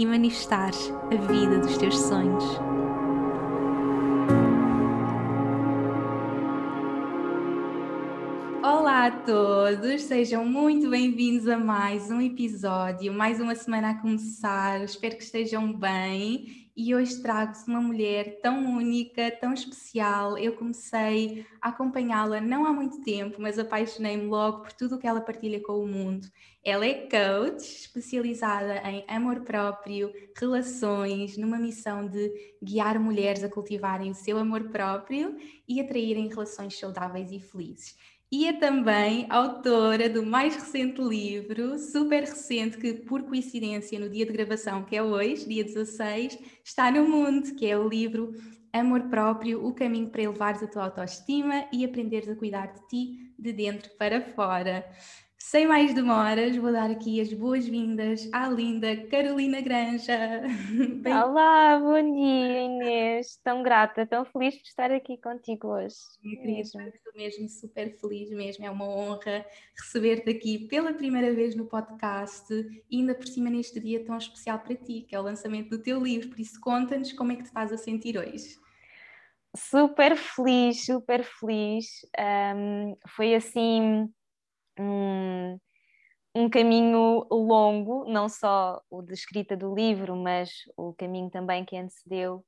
e manifestares a vida dos teus sonhos. Olá a todos, sejam muito bem-vindos a mais um episódio, mais uma semana a começar. Espero que estejam bem e hoje trago-vos uma mulher tão única, tão especial. Eu comecei a acompanhá-la não há muito tempo, mas apaixonei-me logo por tudo o que ela partilha com o mundo. Ela é coach, especializada em amor próprio, relações, numa missão de guiar mulheres a cultivarem o seu amor próprio e atraírem relações saudáveis e felizes e é também autora do mais recente livro, super recente, que por coincidência no dia de gravação, que é hoje, dia 16, está no mundo, que é o livro Amor Próprio, o caminho para elevares a tua autoestima e aprenderes a cuidar de ti de dentro para fora. Sem mais demoras, vou dar aqui as boas-vindas à linda Carolina Granja. Bem... Olá, bom dia Inês, tão grata, tão feliz por estar aqui contigo hoje. Mesmo. Estou mesmo super feliz mesmo, é uma honra receber-te aqui pela primeira vez no podcast e ainda por cima neste dia tão especial para ti, que é o lançamento do teu livro, por isso conta-nos como é que te estás a sentir hoje. Super feliz, super feliz, um, foi assim um, um caminho longo, não só o de escrita do livro, mas o caminho também que antecedeu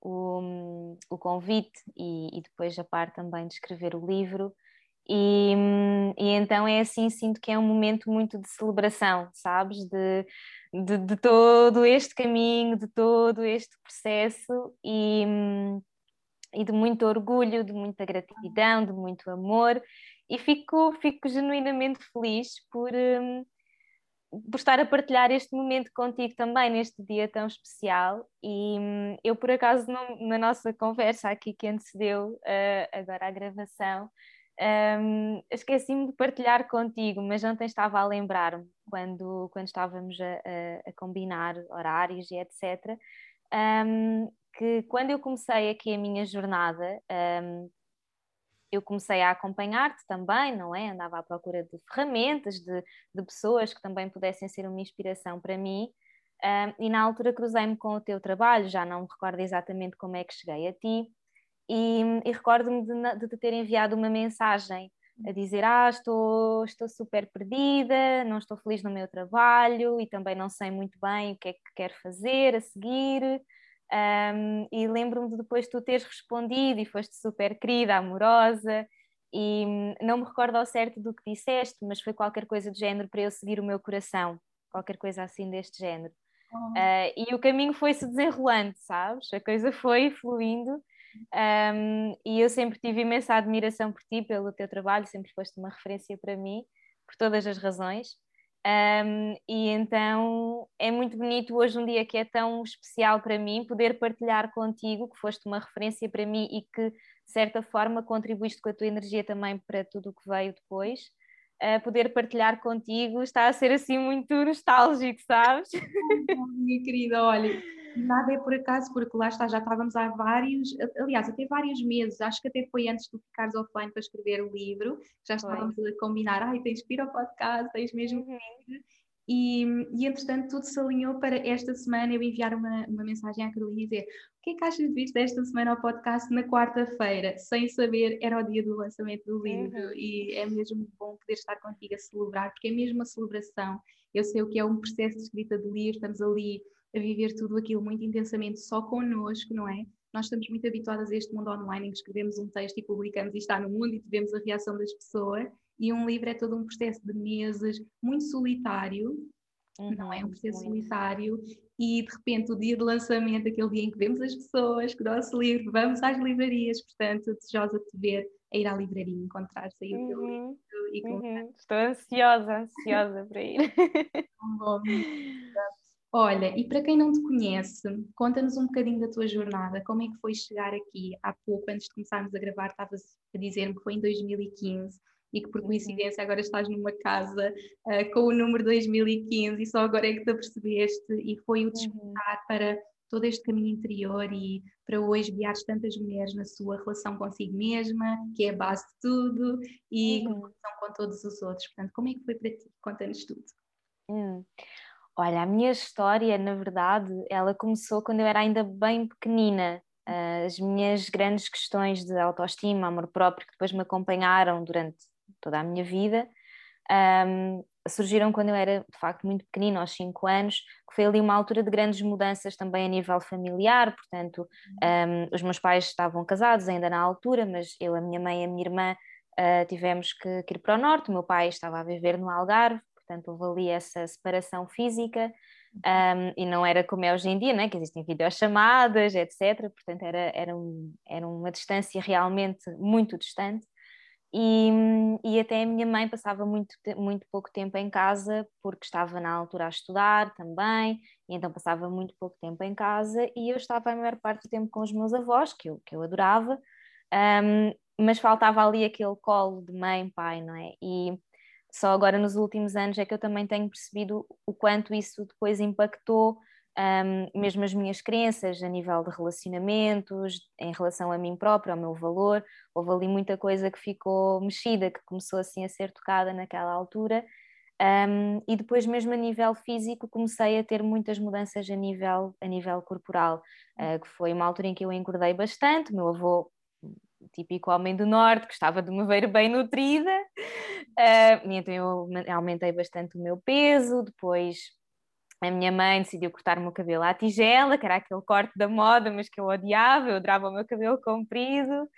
o, o convite e, e, depois a parte também de escrever o livro. E, e, então é assim, sinto que é um momento muito de celebração, sabes? De, de, de todo este caminho, de todo este processo e, e de muito orgulho, de muita gratidão, de muito amor e fico, fico genuinamente feliz por, um, por estar a partilhar este momento contigo também neste dia tão especial. E um, eu, por acaso, na nossa conversa aqui que antecedeu uh, agora a gravação, um, esqueci-me de partilhar contigo, mas ontem estava a lembrar-me, quando, quando estávamos a, a, a, combinar horários e etc., um, que quando eu comecei aqui a minha jornada, um, eu comecei a acompanhar-te também, não é? Andava à procura de ferramentas, de, de pessoas que também pudessem ser uma inspiração para mim. Um, e na altura cruzei-me com o teu trabalho, já não me recordo exatamente como é que cheguei a ti, e, e recordo-me de, te ter enviado uma mensagem a dizer: Ah, estou, estou super perdida, não estou feliz no meu trabalho e também não sei muito bem o que é que quero fazer a seguir. Um, e lembro-me de depois tu teres respondido e foste super querida, amorosa, e hum, não me recordo ao certo do que disseste, mas foi qualquer coisa do género para eu seguir o meu coração, qualquer coisa assim deste género. Uh, e o caminho foi-se desenrolando, sabes? A coisa foi fluindo. Um, e eu sempre tive imensa admiração por ti, pelo teu trabalho, sempre foste uma referência para mim, por todas as razões. Um, e então é muito bonito hoje, um dia que é tão especial para mim, poder partilhar contigo, que foste uma referência para mim e que, de certa forma, contribuíste com a tua energia também para tudo o que veio depois. Uh, poder partilhar contigo está a ser assim muito nostálgico, sabes? minha querida, olha, nada é por acaso, porque lá está, já estávamos há vários, aliás, até vários meses, acho que até foi antes de ficares offline para escrever o livro, já estávamos foi. a combinar, ai, tens que ir ao podcast, tens mesmo ir. E, e entretanto tudo se alinhou para esta semana eu enviar uma, uma mensagem à Carolina e dizer o que é que achas disto desta semana ao podcast na quarta-feira, sem saber, era o dia do lançamento do livro uhum. e é mesmo bom poder estar contigo a celebrar, porque é mesmo uma celebração. Eu sei o que é um processo de escrita do livro, estamos ali a viver tudo aquilo muito intensamente só connosco, não é? Nós estamos muito habituadas a este mundo online em que escrevemos um texto e publicamos e está no mundo e vemos a reação das pessoas. E um livro é todo um processo de meses, muito solitário, uhum, não é? Um processo muito. solitário. E de repente, o dia de lançamento, aquele dia em que vemos as pessoas com o nosso livro, vamos às livrarias, portanto, desejosa de te ver a ir à livraria, encontrar-se aí o teu uhum, livro e uhum. Estou ansiosa, ansiosa para ir. bom. Olha, e para quem não te conhece, conta-nos um bocadinho da tua jornada, como é que foi chegar aqui? Há pouco, antes de começarmos a gravar, estavas a dizer-me que foi em 2015 e que por uhum. coincidência agora estás numa casa uh, com o número 2015 e só agora é que te apercebeste e foi o uhum. despertar uhum. para todo este caminho interior e para hoje guiares tantas mulheres na sua relação consigo mesma, que é a base de tudo, e uhum. com todos os outros. Portanto, como é que foi para ti? Conta-nos tudo. Hum. Olha, a minha história, na verdade, ela começou quando eu era ainda bem pequenina. As minhas grandes questões de autoestima, amor próprio, que depois me acompanharam durante toda a minha vida, um, surgiram quando eu era, de facto, muito pequenina, aos 5 anos, que foi ali uma altura de grandes mudanças também a nível familiar, portanto, um, os meus pais estavam casados ainda na altura, mas eu, a minha mãe e a minha irmã uh, tivemos que, que ir para o norte, o meu pai estava a viver no Algarve, portanto houve ali essa separação física um, e não era como é hoje em dia, né? que existem videochamadas, etc. Portanto era, era, um, era uma distância realmente muito distante. E, e, até a minha mãe passava muito, muito pouco tempo em casa porque estava na altura a estudar também, e então passava muito pouco tempo em casa e eu estava a maior parte do tempo com os meus avós, que eu, que eu adorava, um, mas faltava ali aquele colo de mãe, pai, não é? E só agora nos últimos anos é que eu também tenho percebido o quanto isso depois impactou um, mesmo as minhas crenças a nível de relacionamentos, em relação a mim própria, ao meu valor. Houve ali muita coisa que ficou mexida, que começou assim a ser tocada naquela altura. Um, e depois, mesmo a nível físico, comecei a ter muitas mudanças a nível, a nível corporal, uh, que foi uma altura em que eu engordei bastante. Meu avô típico homem do norte, gostava de me ver bem nutrida, uh, então eu aumentei bastante o meu peso, depois a minha mãe decidiu cortar o meu cabelo à tigela, que era aquele corte da moda, mas que eu odiava, eu adorava o meu cabelo comprido.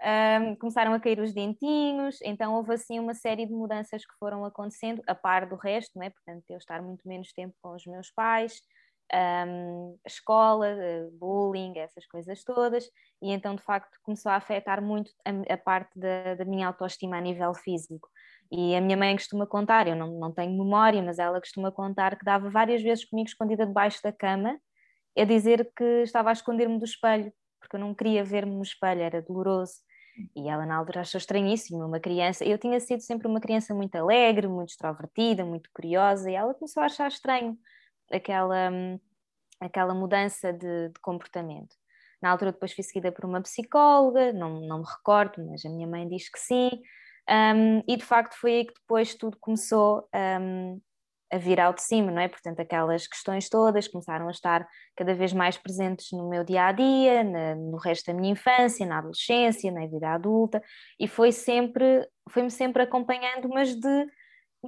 Um, começaram a cair os dentinhos, então houve assim uma série de mudanças que foram acontecendo, a par do resto, não é? portanto, eu estar muito menos tempo com os meus pais, um, escola, eh, bullying, essas coisas todas, e então de facto começou a afetar muito a, a parte da, da, minha autoestima a nível físico. E a minha mãe costuma contar, eu não, não tenho memória, mas ela costuma contar que dava várias vezes comigo escondida debaixo da cama, a dizer que estava a esconder-me do espelho, porque eu não queria ver-me no espelho, era doloroso. E ela na altura achou estranhíssimo, uma criança. Eu tinha sido sempre uma criança muito alegre, muito extrovertida, muito curiosa, e ela começou a achar estranho aquela, aquela mudança de, de comportamento. Na altura depois fui seguida por uma psicóloga, não, não me recordo, mas a minha mãe diz que sim, um, e de facto foi aí que depois tudo começou um, a vir ao de cima, não é? Portanto, aquelas questões todas começaram a estar cada vez mais presentes no meu dia a dia, no resto da minha infância, na adolescência, na vida adulta, e foi sempre, foi-me sempre acompanhando, mas de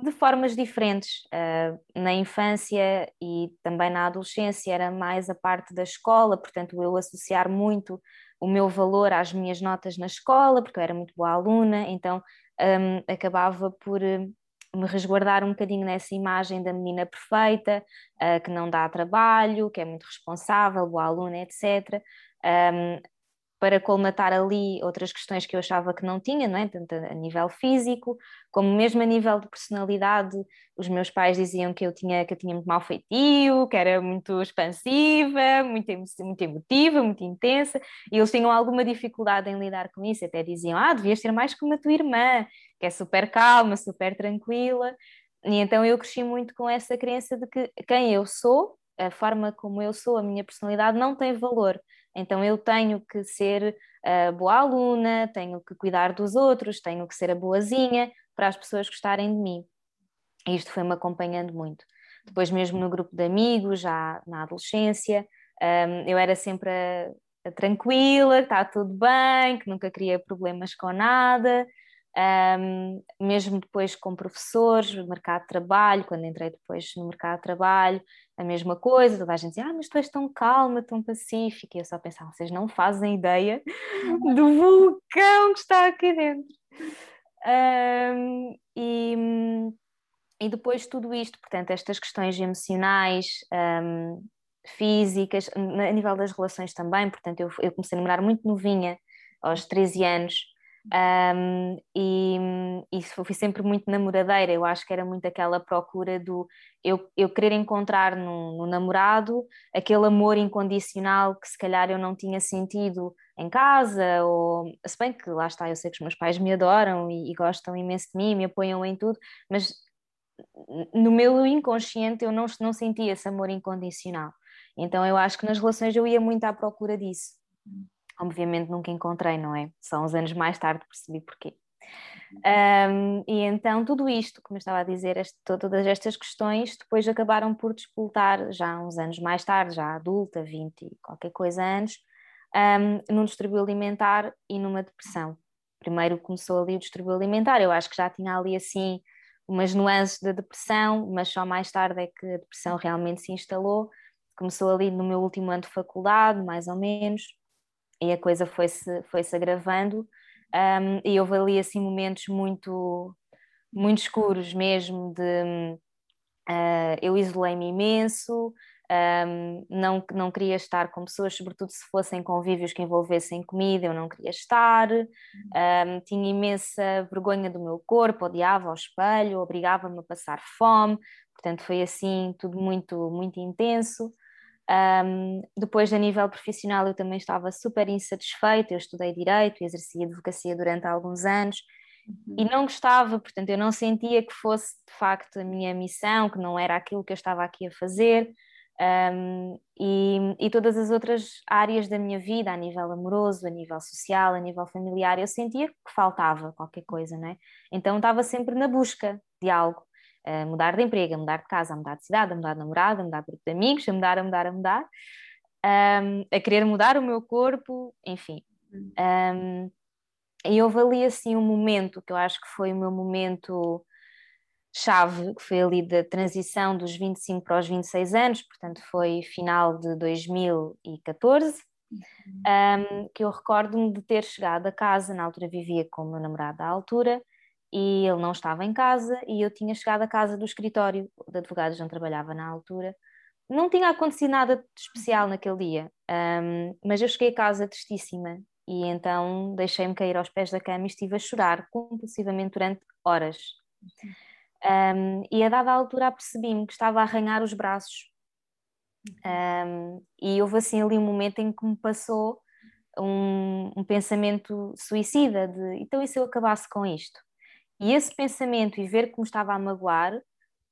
de formas diferentes. Uh, na infância e também na adolescência era mais a parte da escola, portanto, eu associar muito o meu valor às minhas notas na escola, porque eu era muito boa aluna, então um, acabava por uh, me resguardar um bocadinho nessa imagem da menina perfeita, uh, que não dá trabalho, que é muito responsável, boa aluna, etc. Um, para colmatar ali outras questões que eu achava que não tinha, não é? Tanto a nível físico, como mesmo a nível de personalidade. Os meus pais diziam que eu tinha, que eu tinha muito mau feitio, que era muito expansiva, muito, muito emotiva, muito intensa, e eles tinham alguma dificuldade em lidar com isso, até diziam, ah, devias ser mais como a tua irmã, que é super calma, super tranquila, e então eu cresci muito com essa crença de que quem eu sou, a forma como eu sou, a minha personalidade não tem valor, então eu tenho que ser a boa aluna, tenho que cuidar dos outros, tenho que ser a boazinha para as pessoas gostarem de mim. E isto foi-me acompanhando muito. Depois, mesmo no grupo de amigos, já na adolescência, um, eu era sempre a, a tranquila, que está tudo bem, que nunca queria problemas com nada. Um, mesmo depois com professores, no mercado de trabalho, quando entrei depois no mercado de trabalho, a mesma coisa, toda a gente dizia, ah, mas tu és tão calma, tão pacífica, e eu só pensava, vocês não fazem ideia do vulcão que está aqui dentro. Um, e, e depois tudo isto, portanto, estas questões emocionais, um, físicas, a nível das relações também, portanto, eu, eu comecei a namorar muito novinha, aos 13 anos, Um, e, e fui sempre muito namoradeira, eu acho que era muito aquela procura do eu, eu querer encontrar no, no, namorado aquele amor incondicional que se calhar eu não tinha sentido em casa, ou se bem que lá está, eu sei que os meus pais me adoram e, e gostam imenso de mim, me apoiam em tudo, mas no meu inconsciente eu não, não sentia esse amor incondicional. Então eu acho que nas relações eu ia muito à procura disso. Obviamente nunca encontrei, não é? Só uns anos mais tarde percebi porquê. Um, e então tudo isto, como eu estava a dizer, este, todas estas questões depois acabaram por despoltar já uns anos mais tarde, já adulta, 20 e qualquer coisa anos, um, num distúrbio alimentar e numa depressão. Primeiro começou ali o distúrbio alimentar, eu acho que já tinha ali assim umas nuances da depressão, mas só mais tarde é que a depressão realmente se instalou. Começou ali no meu último ano de faculdade, mais ou menos, e a coisa foi-se foi -se agravando. Um, e houve ali assim momentos muito, muito escuros mesmo de uh, eu isolei-me imenso, um, não, não queria estar com pessoas, sobretudo se fossem convívios que envolvessem comida, eu não queria estar, um, tinha imensa vergonha do meu corpo, odiava ao espelho, obrigava-me a passar fome, portanto foi assim tudo muito, muito intenso. Um, depois, a nível profissional, eu também estava super insatisfeita. Eu estudei Direito e exerci advocacia durante alguns anos uhum. e não gostava, portanto, eu não sentia que fosse de facto a minha missão, que não era aquilo que eu estava aqui a fazer. Um, e, e, todas as outras áreas da minha vida, a nível amoroso, a nível social, a nível familiar, eu sentia que faltava qualquer coisa, né? Então estava sempre na busca de algo, a mudar de emprego, a mudar de casa, a mudar de cidade, a mudar de namorada, a mudar de grupo de amigos, a mudar, a mudar, a mudar, um, a querer mudar o meu corpo, enfim. Um, e houve ali assim um momento que eu acho que foi o meu momento chave, que foi ali da transição dos 25 para os 26 anos, portanto foi final de 2014, um, que eu recordo-me de ter chegado a casa, na altura vivia com o meu namorado à altura, e ele não estava em casa, e eu tinha chegado à casa do escritório de advogados onde trabalhava na altura. Não tinha acontecido nada de especial naquele dia, um, mas eu cheguei a casa tristíssima e então deixei-me cair aos pés da cama e estive a chorar compulsivamente durante horas. Um, e a dada altura apercebi-me que estava a arranhar os braços. Um, e houve assim ali um momento em que me passou um, um, pensamento suicida de então e se eu acabasse com isto? E esse pensamento e ver como estava a magoar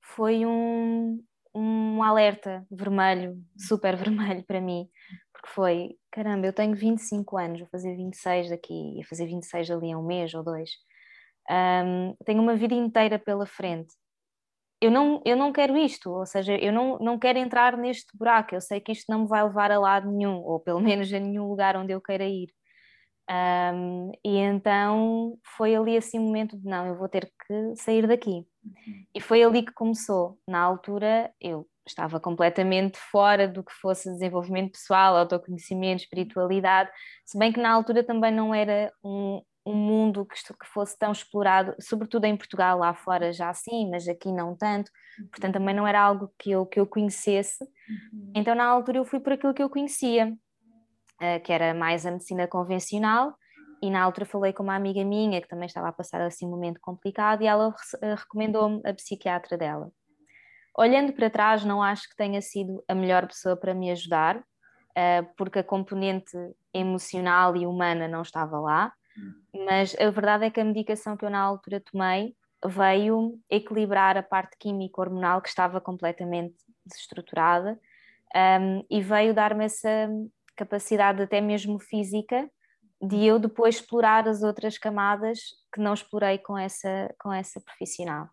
foi um, um alerta vermelho, super vermelho para mim, porque foi, caramba, eu tenho 25 anos, vou fazer 26 daqui, ia fazer 26 ali a um mês ou dois, um, tenho uma vida inteira pela frente. Eu não, eu não quero isto, ou seja, eu não, não quero entrar neste buraco. Eu sei que isto não me vai levar a lado nenhum, ou pelo menos a nenhum lugar onde eu queira ir. Um, e então foi ali assim um momento de não, eu vou ter que sair daqui. Uhum. E foi ali que começou. Na altura eu estava completamente fora do que fosse desenvolvimento pessoal, autoconhecimento, espiritualidade, se bem que na altura também não era um, um mundo que, que fosse tão explorado, sobretudo em Portugal, lá fora já sim, mas aqui não tanto, portanto também não era algo que eu, que eu conhecesse. Uhum. Então na altura eu fui por aquilo que eu conhecia, que era mais a medicina convencional, e na altura falei com uma amiga minha que também estava a passar assim um momento complicado e ela uh, recomendou-me a psiquiatra dela. Olhando para trás, não acho que tenha sido a melhor pessoa para me ajudar, uh, porque a componente emocional e humana não estava lá, mas a verdade é que a medicação que eu na altura tomei veio equilibrar a parte química hormonal que estava completamente desestruturada um, e veio dar-me essa capacidade até mesmo física de eu depois explorar as outras camadas que não explorei com essa, com essa profissional.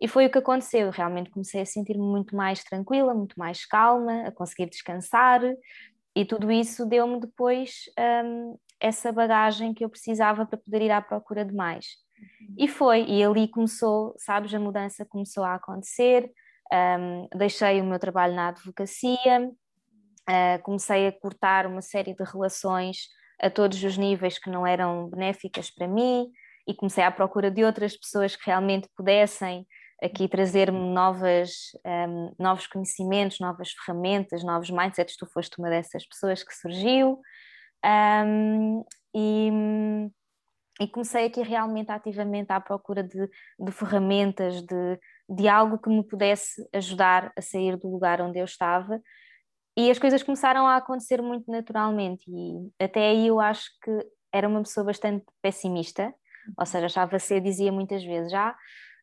E foi o que aconteceu, realmente comecei a sentir-me muito mais tranquila, muito mais calma, a conseguir descansar, e tudo isso deu-me depois um, essa bagagem que eu precisava para poder ir à procura de mais. Uhum. E foi, e ali começou, sabes, a mudança começou a acontecer. Um, deixei o meu trabalho na advocacia, uh, comecei a cortar uma série de relações a todos os níveis que não eram benéficas para mim e comecei à procura de outras pessoas que realmente pudessem aqui trazer-me novas, um, novos conhecimentos, novas ferramentas, novos mindsets. Tu foste uma dessas pessoas que surgiu. Um, e, e comecei aqui realmente ativamente à procura de, de ferramentas, de, de algo que me pudesse ajudar a sair do lugar onde eu estava. E as coisas começaram a acontecer muito naturalmente, e até aí eu acho que era uma pessoa bastante pessimista, ou seja, achava ser, dizia muitas vezes, já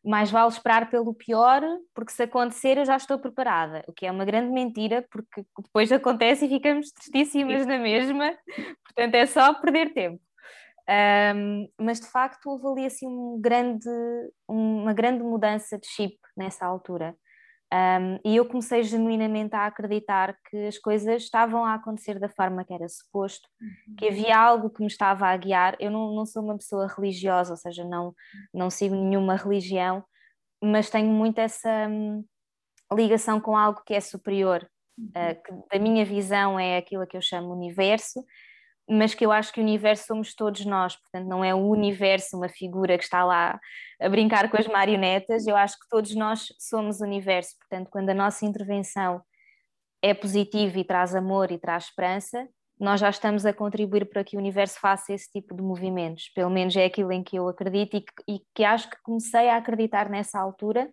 mais vale esperar pelo pior, porque se acontecer eu já estou preparada, o que é uma grande mentira, porque depois acontece e ficamos tristíssimas na mesma, portanto é só perder tempo. Um, mas de facto houve ali assim um grande, uma grande mudança de chip nessa altura. Um, e eu comecei genuinamente a acreditar que as coisas estavam a acontecer da forma que era suposto, uhum. que havia algo que me estava a guiar. Eu não, não sou uma pessoa religiosa, ou seja, não, não sigo nenhuma religião, mas tenho muito essa hum, ligação com algo que é superior, uhum. uh, que da minha visão é aquilo que eu chamo universo, mas que eu acho que o universo somos todos nós, portanto, não é o universo uma figura que está lá a brincar com as marionetas, eu acho que todos nós somos o universo, portanto, quando a nossa intervenção é positiva e traz amor e traz esperança, nós já estamos a contribuir para que o universo faça esse tipo de movimentos, pelo menos é aquilo em que eu acredito e que, e que acho que comecei a acreditar nessa altura,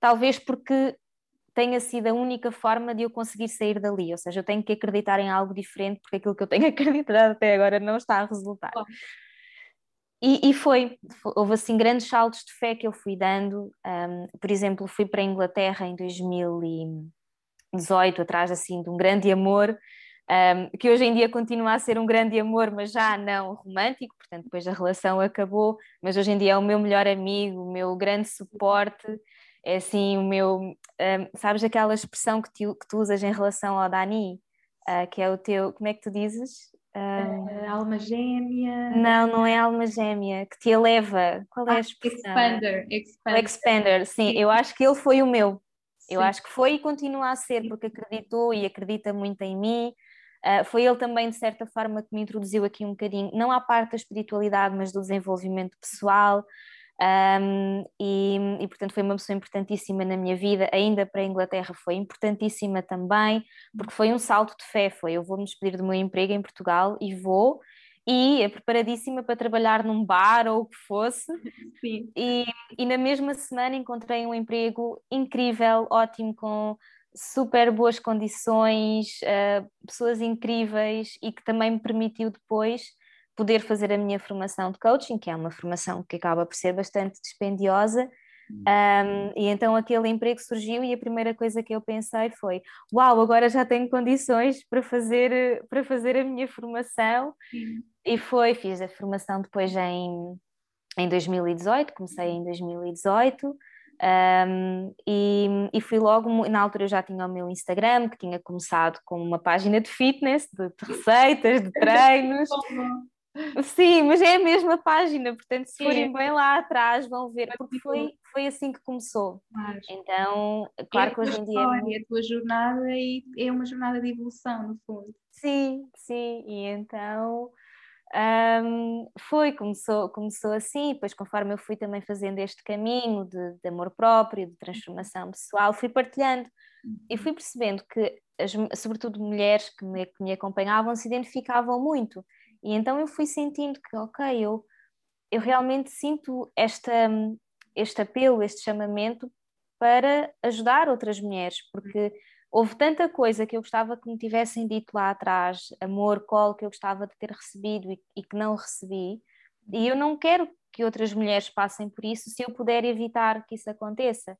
talvez porque tenha sido a única forma de eu conseguir sair dali, ou seja, eu tenho que acreditar em algo diferente porque aquilo que eu tenho acreditado até agora não está a resultar. E, e, foi, houve assim grandes saltos de fé que eu fui dando, um, por exemplo, fui para a Inglaterra em 2018, atrás assim de um grande amor, um, que hoje em dia continua a ser um grande amor, mas já não romântico, portanto depois a relação acabou, mas hoje em dia é o meu melhor amigo, o meu grande suporte, é assim o meu, um, sabes aquela expressão que, tu, que tu usas em relação ao Dani, uh, que é o teu, como é que tu dizes? Uh, alma gêmea. Não, não é alma gêmea, que te eleva. Qual é a ah, expressão? Expander. Expander. expander, sim, eu acho que ele foi o meu. Sim. Eu acho que foi e continua a ser, porque acreditou e acredita muito em mim. Uh, foi ele também, de certa forma, que me introduziu aqui um bocadinho, não à parte da espiritualidade, mas do desenvolvimento pessoal. Um, e, e, portanto foi uma pessoa importantíssima na minha vida, ainda para a Inglaterra foi importantíssima também, porque foi um salto de fé, foi eu vou me despedir do meu emprego em Portugal e vou, e é preparadíssima para trabalhar num bar ou o que fosse, Sim. E, e na mesma semana encontrei um emprego incrível, ótimo, com super boas condições, uh, pessoas incríveis e que também me permitiu depois poder fazer a minha formação de coaching, que é uma formação que acaba por ser bastante dispendiosa. Um, e então aquele emprego surgiu e a primeira coisa que eu pensei foi: Uau, agora já tenho condições para fazer, para fazer a minha formação. E foi, fiz a formação depois em, em 2018, comecei em 2018. Um, e, e, fui logo, na altura eu já tinha o meu Instagram, que tinha começado com uma página de fitness, de, de receitas, de treinos. Sim, mas é a mesma página, portanto, se forem bem lá atrás, vão ver, porque foi, foi assim que começou. Então, claro é que hoje em dia. É a tua jornada e é uma jornada de evolução, no fundo. Sim, sim, e então. Um, foi, começou, começou assim, depois conforme eu fui também fazendo este caminho de, de amor próprio, de transformação pessoal, fui partilhando e fui percebendo que, as, sobretudo mulheres que me, que me acompanhavam, se identificavam muito e então eu fui sentindo que, ok, eu, eu realmente sinto esta, este apelo, este chamamento para ajudar outras mulheres, porque houve tanta coisa que eu gostava que me tivessem dito lá atrás, amor, colo, que eu gostava de ter recebido e, e que não recebi, e eu não quero que outras mulheres passem por isso se eu puder evitar que isso aconteça.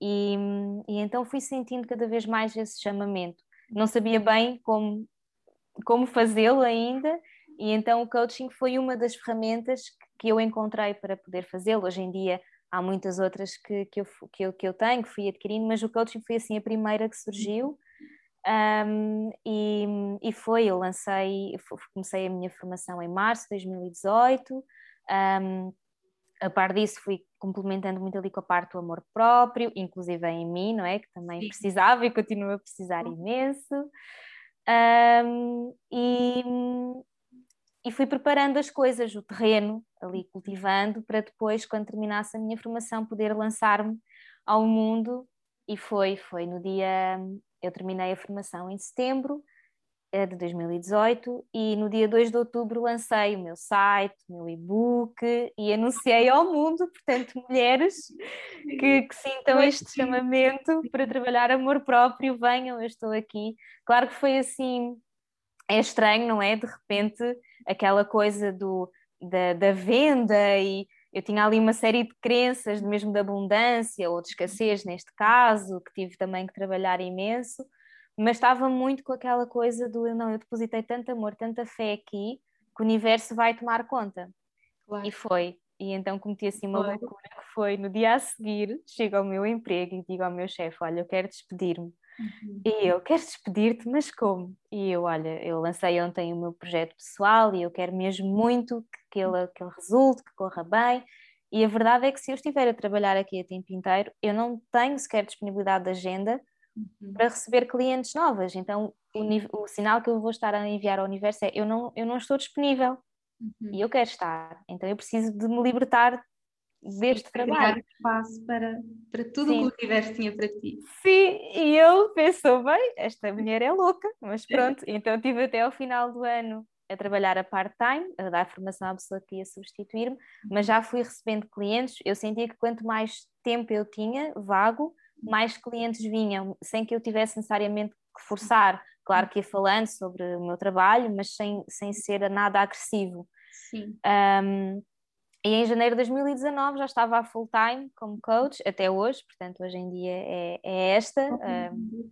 E, e então fui sentindo cada vez mais esse chamamento. Não sabia bem como, como fazê-lo ainda, e então o coaching foi uma das ferramentas que eu encontrei para poder fazê-lo. Hoje em dia há muitas outras que, que, eu, que, eu, que eu tenho, que fui adquirindo, mas o coaching foi assim a primeira que surgiu. Um, e, e foi, eu lancei, comecei a minha formação em março de 2018. Um, a par disso fui complementando muito ali com a parte do amor próprio, inclusive em mim, não é? Que também precisava e continuo a precisar imenso. Um, e, e fui preparando as coisas, o terreno, ali cultivando, para depois, quando terminasse a minha formação, poder lançar-me ao mundo. E foi, foi no dia. Eu terminei a formação em setembro é de 2018 e no dia 2 de outubro lancei o meu site, o meu e-book e anunciei ao mundo, portanto, mulheres que, que sintam este chamamento para trabalhar amor próprio, venham, eu estou aqui. Claro que foi assim, é estranho, não é? De repente, aquela coisa do, da, da venda e eu tinha ali uma série de crenças, mesmo de abundância ou de escassez neste caso, que tive também que trabalhar imenso mas estava muito com aquela coisa do não, eu depositei tanto amor, tanta fé aqui que o universo vai tomar conta. Claro. E foi. E então cometi assim uma loucura que foi no dia a seguir, chego ao meu emprego e digo ao meu chefe: Olha, eu quero despedir-me. Uhum. E eu quero despedir-te, mas como? E eu, olha, eu lancei ontem o meu projeto pessoal e eu quero mesmo muito que ele, que ele resulte, que corra bem. E a verdade é que se eu estiver a trabalhar aqui a tempo inteiro, eu não tenho sequer disponibilidade de agenda uhum. para receber clientes novas. Então, o, o, sinal que eu vou estar a enviar ao universo é: eu não, eu não estou disponível uhum. e eu quero estar. Então, eu preciso de me libertar deste Sim, trabalho. espaço para, para tudo o que o universo tinha para ti. Sim, e eu pensou, bem, esta mulher é louca, mas pronto. então, tive até ao final do ano a trabalhar a part-time, a dar formação à pessoa que ia substituir-me, mas já fui recebendo clientes. Eu sentia que quanto mais tempo eu tinha, vago, mais clientes vinham, sem que eu tivesse necessariamente que forçar. Claro que ia falando sobre o meu trabalho, mas sem, sem ser nada agressivo. Sim. Um, e em janeiro de 2019 já estava a full time como coach, até hoje, portanto, hoje em dia é, é esta. Um,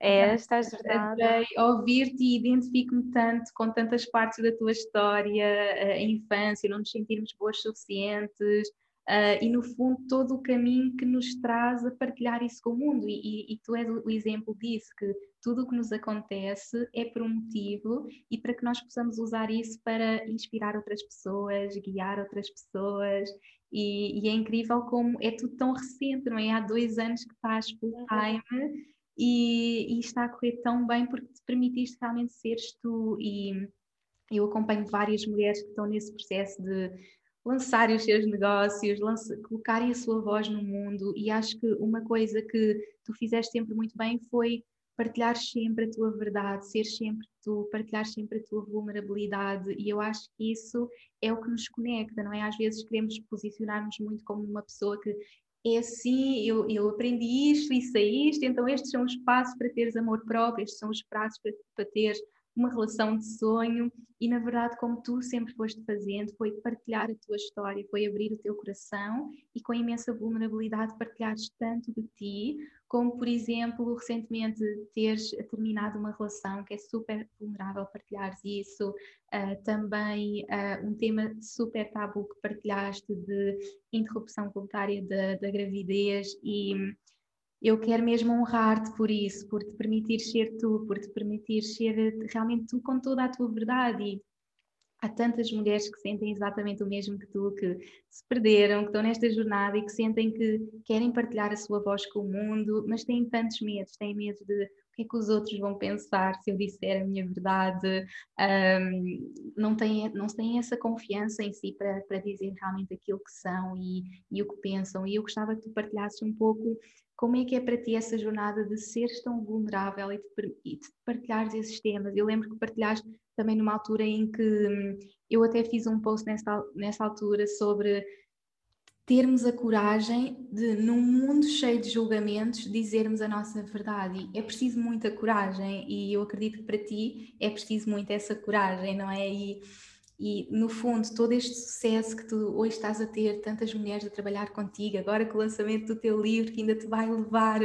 é esta a jornada. Ouvir-te e identifico-me tanto com tantas partes da tua história, a infância, não nos sentirmos boas suficientes, Uh, e no fundo todo o caminho que nos traz a partilhar isso com o mundo. E, e, e tu és o exemplo disso que tudo o que nos acontece é por um motivo e para que nós possamos usar isso para inspirar outras pessoas, guiar outras pessoas. E, e é incrível como é tudo tão recente, não é? Há dois anos que estás full time e, e está a correr tão bem porque te permitiste realmente seres tu. E eu acompanho várias mulheres que estão nesse processo de lançarem os seus negócios, colocarem a sua voz no mundo. E acho que uma coisa que tu fizeste sempre muito bem foi partilhar sempre a tua verdade, ser sempre tu, partilhar sempre a tua vulnerabilidade. E eu acho que isso é o que nos conecta, não é? Às vezes queremos posicionar-nos muito como uma pessoa que é assim, eu, eu aprendi isto, isso é isto, então estes são os passos para teres amor próprio, estes são os passos para, para teres uma relação de sonho e na verdade como tu sempre foste fazendo foi partilhar a tua história, foi abrir o teu coração e com imensa vulnerabilidade partilhares tanto de ti como por exemplo recentemente teres terminado uma relação que é super vulnerável partilhares isso uh, também uh, um tema super tabu que partilhaste de interrupção voluntária da, da gravidez e eu quero mesmo honrar-te por isso, por te permitir ser tu, por te permitir ser realmente tu com toda a tua verdade. E há tantas mulheres que sentem exatamente o mesmo que tu, que se perderam, que estão nesta jornada e que sentem que querem partilhar a sua voz com o mundo, mas têm tantos medos, têm medo de o que é que os outros vão pensar se eu disser a minha verdade, um, não, têm, não têm essa confiança em si para, para dizer realmente aquilo que são e, e o que pensam. E eu gostava que tu partilhasses um pouco como é que é para ti essa jornada de seres tão vulnerável e de, partilhares esses temas? Eu lembro que partilhaste também numa altura em que hum, eu até fiz um post nessa, nessa altura sobre termos a coragem de, num mundo cheio de julgamentos, dizermos a nossa verdade. É preciso muita coragem e eu acredito que para ti é preciso muito essa coragem, não é? E, e, no fundo, todo este sucesso que tu hoje estás a ter, tantas mulheres a trabalhar contigo, agora com o lançamento do teu livro, que ainda te vai levar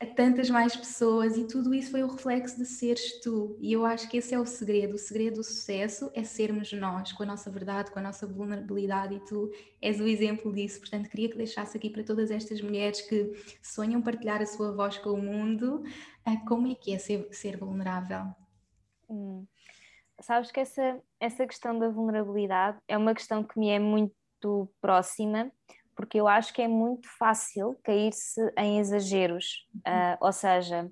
a tantas mais pessoas, e tudo isso foi o reflexo de seres tu. E eu acho que esse é o segredo. O segredo do sucesso é sermos nós, com a nossa verdade, com a nossa vulnerabilidade, e tu és o exemplo disso. Portanto, queria que deixasse aqui para todas estas mulheres que sonham partilhar a sua voz com o mundo, como é que é ser, ser vulnerável. Hum sabes que essa, essa questão da vulnerabilidade é uma questão que me é muito próxima, porque eu acho que é muito fácil cair-se em exageros, uh, ou seja,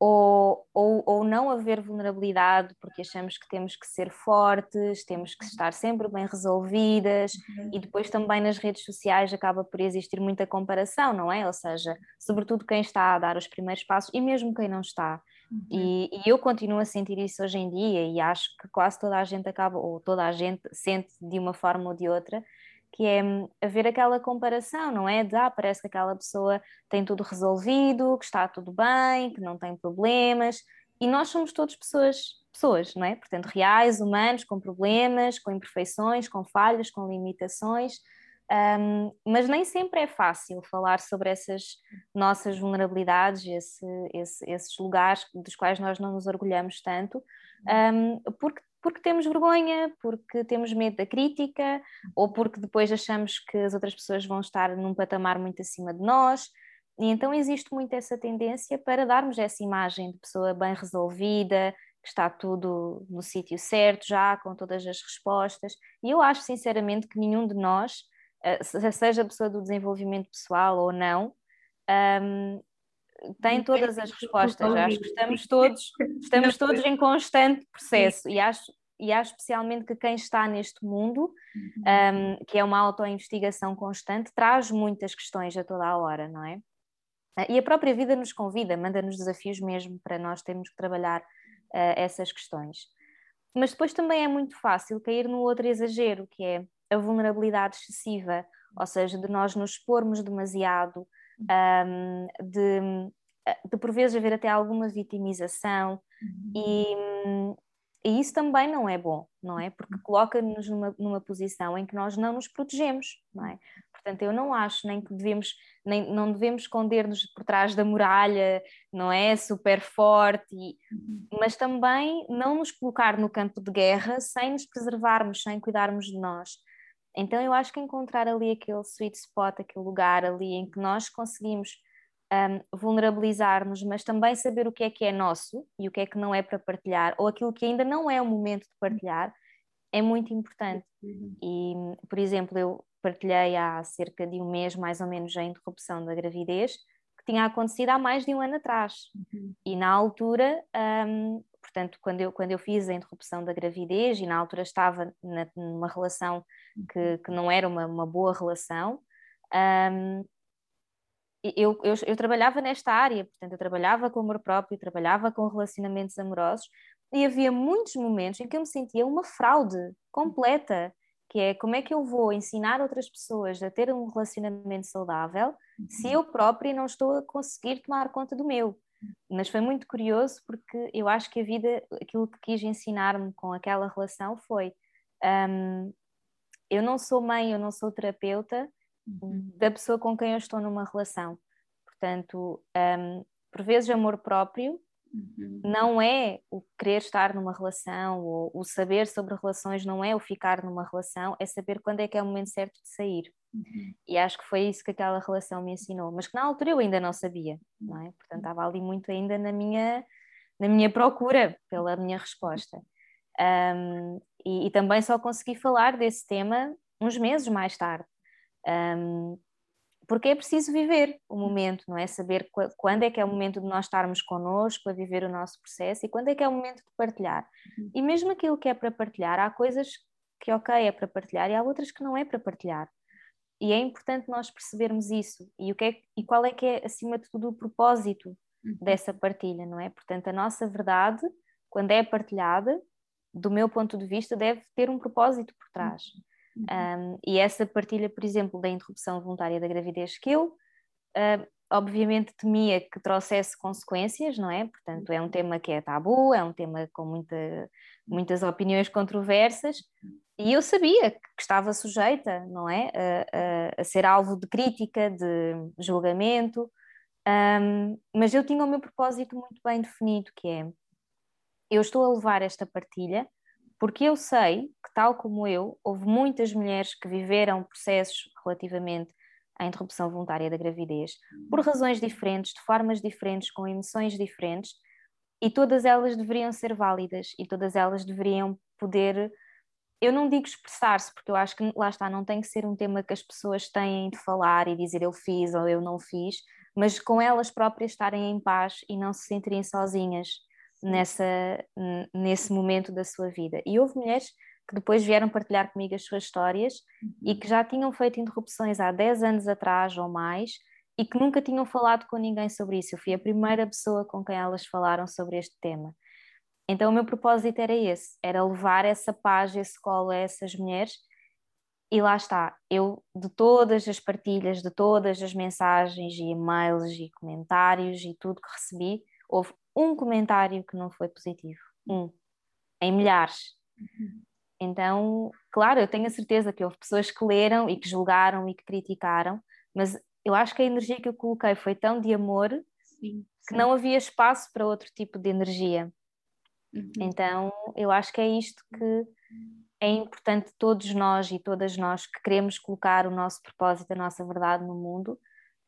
ou, ou, ou não haver vulnerabilidade porque achamos que temos que ser fortes, temos que estar sempre bem resolvidas uhum. e depois também nas redes sociais acaba por existir muita comparação, não é? Ou seja, sobretudo quem está a dar os primeiros passos e mesmo quem não está. Uhum. E, e, eu continuo a sentir isso hoje em dia e acho que quase toda a gente acaba, ou toda a gente sente de uma forma ou de outra, que é hum, haver aquela comparação, não é? De, ah, parece que aquela pessoa tem tudo resolvido, que está tudo bem, que não tem problemas, e nós somos todos pessoas, pessoas, não é? Portanto, reais, humanos, com problemas, com imperfeições, com falhas, com limitações, um, mas nem sempre é fácil falar sobre essas nossas vulnerabilidades, esse, esse, esses lugares dos quais nós não nos orgulhamos tanto, um, porque porque temos vergonha, porque temos medo da crítica, ou porque depois achamos que as outras pessoas vão estar num patamar muito acima de nós. E então existe muito essa tendência para darmos essa imagem de pessoa bem resolvida, que está tudo no sítio certo já, com todas as respostas. E eu acho sinceramente que nenhum de nós, seja pessoa do desenvolvimento pessoal ou não, um, tem todas as respostas. Acho que estamos todos, estamos todos em constante processo e acho, e acho especialmente que quem está neste mundo, uhum. um, que é uma autoinvestigação constante, traz muitas questões a toda a hora, não é? E a própria vida nos convida, manda-nos desafios mesmo para nós termos que trabalhar uh, essas questões. Mas depois também é muito fácil cair no outro exagero, que é a vulnerabilidade excessiva, ou seja, de nós nos expormos demasiado, um, de, de por vezes haver até alguma vitimização uhum. e, e, isso também não é bom, não é? Porque uhum. coloca-nos numa, numa posição em que nós não nos protegemos, não é? Portanto, eu não acho nem que devemos, nem, não devemos esconder-nos por trás da muralha, não é? Super forte, e, uhum. mas também não nos colocar no campo de guerra sem nos preservarmos, sem cuidarmos de nós. Então eu acho que encontrar ali aquele sweet spot, aquele lugar ali em que nós conseguimos um, vulnerabilizar-nos, mas também saber o que é que é nosso e o que é que não é para partilhar, ou aquilo que ainda não é o momento de partilhar, é muito importante. Uhum. E, por exemplo, eu partilhei há cerca de um mês, mais ou menos, a interrupção da gravidez, que tinha acontecido há mais de um ano atrás. Uhum. E na altura, um, portanto, quando eu, quando eu fiz a interrupção da gravidez, e na altura estava na, numa relação que, uhum. que não era uma, uma boa relação, um, eu, eu, eu, trabalhava nesta área, portanto, eu trabalhava com amor próprio, trabalhava com relacionamentos amorosos, e havia muitos momentos em que eu me sentia uma fraude completa, que é como é que eu vou ensinar outras pessoas a ter um relacionamento saudável se uhum. eu própria não estou a conseguir tomar conta do meu. Mas foi muito curioso porque eu acho que a vida, aquilo que quis ensinar-me com aquela relação foi um, eu não sou mãe, eu não sou terapeuta, uhum. da pessoa com quem eu estou numa relação. Portanto, um, por vezes, amor próprio uhum. não é o querer estar numa relação, ou o saber sobre relações não é o ficar numa relação, é saber quando é que é o momento certo de sair. Uhum. E acho que foi isso que aquela relação me ensinou, mas que na altura eu ainda não sabia, não é? Portanto, estava ali muito ainda na minha, na minha procura pela minha resposta. Um, e, e, também só consegui falar desse tema uns meses mais tarde. Um, porque é preciso viver o momento, não é? Saber quando é que é o momento de nós estarmos connosco a viver o nosso processo e quando é que é o momento de partilhar. Uhum. E mesmo aquilo que é para partilhar, há coisas que, ok, é para partilhar e há outras que não é para partilhar. E é importante nós percebermos isso e, o que é, e qual é que é, acima de tudo, o propósito uhum. dessa partilha, não é? Portanto, a nossa verdade, quando é partilhada, do meu ponto de vista, deve ter um propósito por trás. Uhum. Um, e essa partilha, por exemplo, da interrupção voluntária da gravidez que eu, uh, obviamente, temia que trouxesse consequências, não é? Portanto, é um tema que é tabu, é um tema com muita, muitas opiniões controversas, e eu sabia que estava sujeita, não é? A, a, a ser alvo de crítica, de julgamento, um, mas eu tinha o meu propósito muito bem definido, que é eu estou a levar esta partilha porque eu sei que, tal como eu, houve muitas mulheres que viveram processos relativamente à interrupção voluntária da gravidez, por razões diferentes, de formas diferentes, com emoções diferentes, e todas elas deveriam ser válidas e todas elas deveriam poder. Eu não digo expressar-se, porque eu acho que lá está, não tem que ser um tema que as pessoas têm de falar e dizer eu fiz ou eu não fiz, mas com elas próprias estarem em paz e não se sentirem sozinhas nessa, nesse momento da sua vida. E houve mulheres que depois vieram partilhar comigo as suas histórias uhum. e que já tinham feito interrupções há 10 anos atrás ou mais e que nunca tinham falado com ninguém sobre isso. Eu fui a primeira pessoa com quem elas falaram sobre este tema. Então o meu propósito era esse, era levar essa paz, esse colo a essas mulheres e lá está, eu de todas as partilhas, de todas as mensagens e e-mails e comentários e tudo que recebi, houve um comentário que não foi positivo, um, em milhares. Uhum. Então, claro, eu tenho a certeza que houve pessoas que leram e que julgaram e que criticaram, mas eu acho que a energia que eu coloquei foi tão de amor sim, sim. que não havia espaço para outro tipo de energia. Uhum. Então, eu acho que é isto que é importante todos nós e todas nós que queremos colocar o nosso propósito, a nossa verdade no mundo,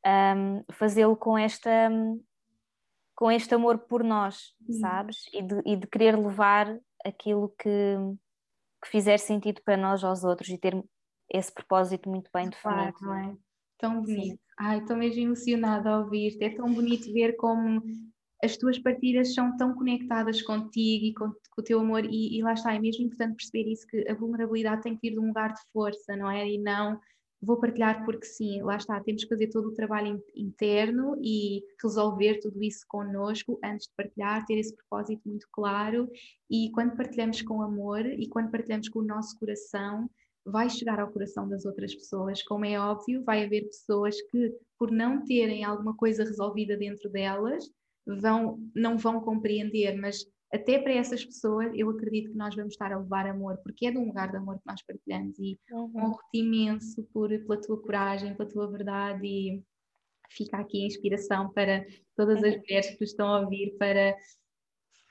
um, fazê-lo com esta com este amor por nós, uhum. sabes? E de, e de querer levar aquilo que que fizer sentido para nós aos outros e ter esse propósito muito bem definido. Claro, é? Tão bonito. Sim. Ai, estou mesmo emocionada a ouvir-te. É tão bonito ver como as tuas partilhas são tão conectadas contigo e com, com o teu amor, e, e, lá está, é mesmo importante perceber isso, que a vulnerabilidade tem que vir de um lugar de força, não é? E não vou partilhar porque sim, lá está, temos que fazer todo o trabalho interno e resolver tudo isso connosco antes de partilhar, ter esse propósito muito claro e quando partilhamos com amor e quando partilhamos com o nosso coração, vai chegar ao coração das outras pessoas. Como é óbvio, vai haver pessoas que, por não terem alguma coisa resolvida dentro delas, vão, não vão compreender, mas até para essas pessoas, eu acredito que nós vamos estar a levar amor, porque é de um lugar de amor que nós partilhamos e uhum. honro-te imenso por, pela tua coragem, pela tua verdade e fica aqui a inspiração para todas as uhum. mulheres que estão a ouvir para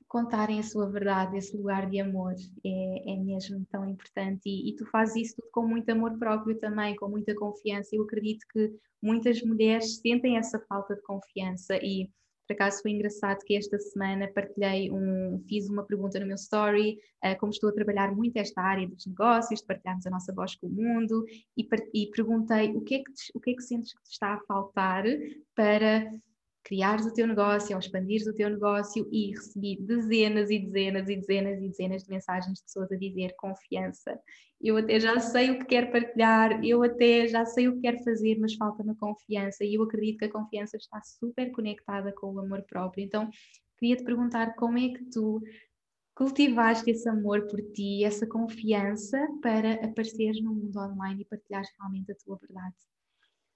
contarem a sua verdade, esse lugar de amor é, é mesmo tão importante e, e, tu fazes isso tudo com muito amor próprio também, com muita confiança. Eu acredito que muitas mulheres sentem essa falta de confiança e por acaso foi engraçado que esta semana partilhei um, fiz uma pergunta no meu story, uh, como estou a trabalhar muito esta área dos negócios, de partilharmos a nossa voz com o mundo, e, e perguntei o que, é que o que é que sentes que te está a faltar para criares o teu negócio, ou expandires o teu negócio e recebi dezenas e dezenas e dezenas e dezenas de mensagens de pessoas a dizer confiança. Eu até já sei o que quero partilhar, eu até já sei o que quero fazer, mas falta-me confiança e eu acredito que a confiança está super conectada com o amor próprio. Então, queria te perguntar como é que tu cultivaste esse amor por ti, essa confiança para apareceres no mundo online e partilhares realmente a tua verdade.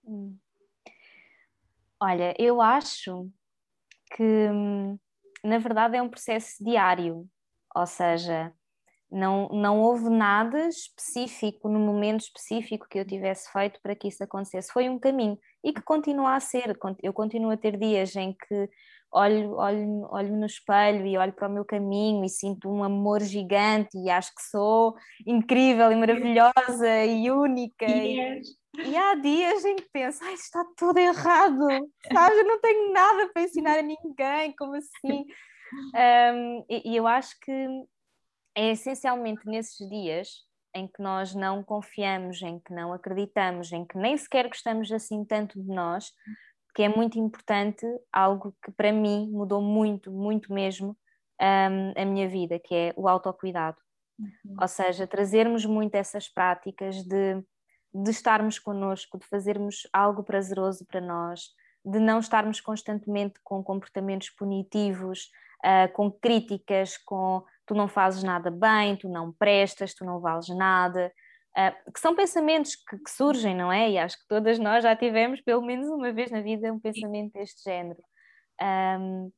Hum. Olha, eu acho que hum, na verdade é um processo diário, ou seja, não, não houve nada específico, no momento específico que eu tivesse feito para que isso acontecesse. Foi um caminho e que continua a ser. Eu continuo a ter dias em que olho, olho, olho no espelho e olho para o meu caminho e sinto um amor gigante e acho que sou incrível e maravilhosa e única. Yes. E e há dias em que penso, ai, está tudo errado, sabes? Eu não tenho nada para ensinar a ninguém, como assim? Um, e, e eu acho que é essencialmente nesses dias em que nós não confiamos, em que não acreditamos, em que nem sequer gostamos assim tanto de nós, que é muito importante, algo que para mim mudou muito, muito mesmo um, a minha vida, que é o autocuidado. Uhum. Ou seja, trazermos muito essas práticas de de estarmos connosco, de fazermos algo prazeroso para nós, de não estarmos constantemente com comportamentos punitivos, uh, com críticas, com tu não fazes nada bem, tu não prestas, tu não vales nada, uh, que são pensamentos que, que, surgem, não é? E acho que todas nós já tivemos pelo menos uma vez na vida um pensamento deste género. Um,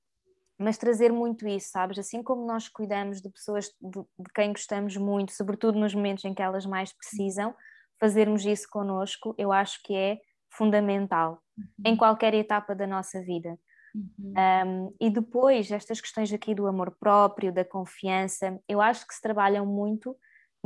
mas trazer muito isso, sabes? Assim como nós cuidamos de pessoas de, de quem gostamos muito, sobretudo nos momentos em que elas mais precisam, fazermos isso connosco, eu acho que é fundamental uhum. em qualquer etapa da nossa vida. Uhum. Um, e depois, estas questões aqui do amor próprio, da confiança, eu acho que se trabalham muito,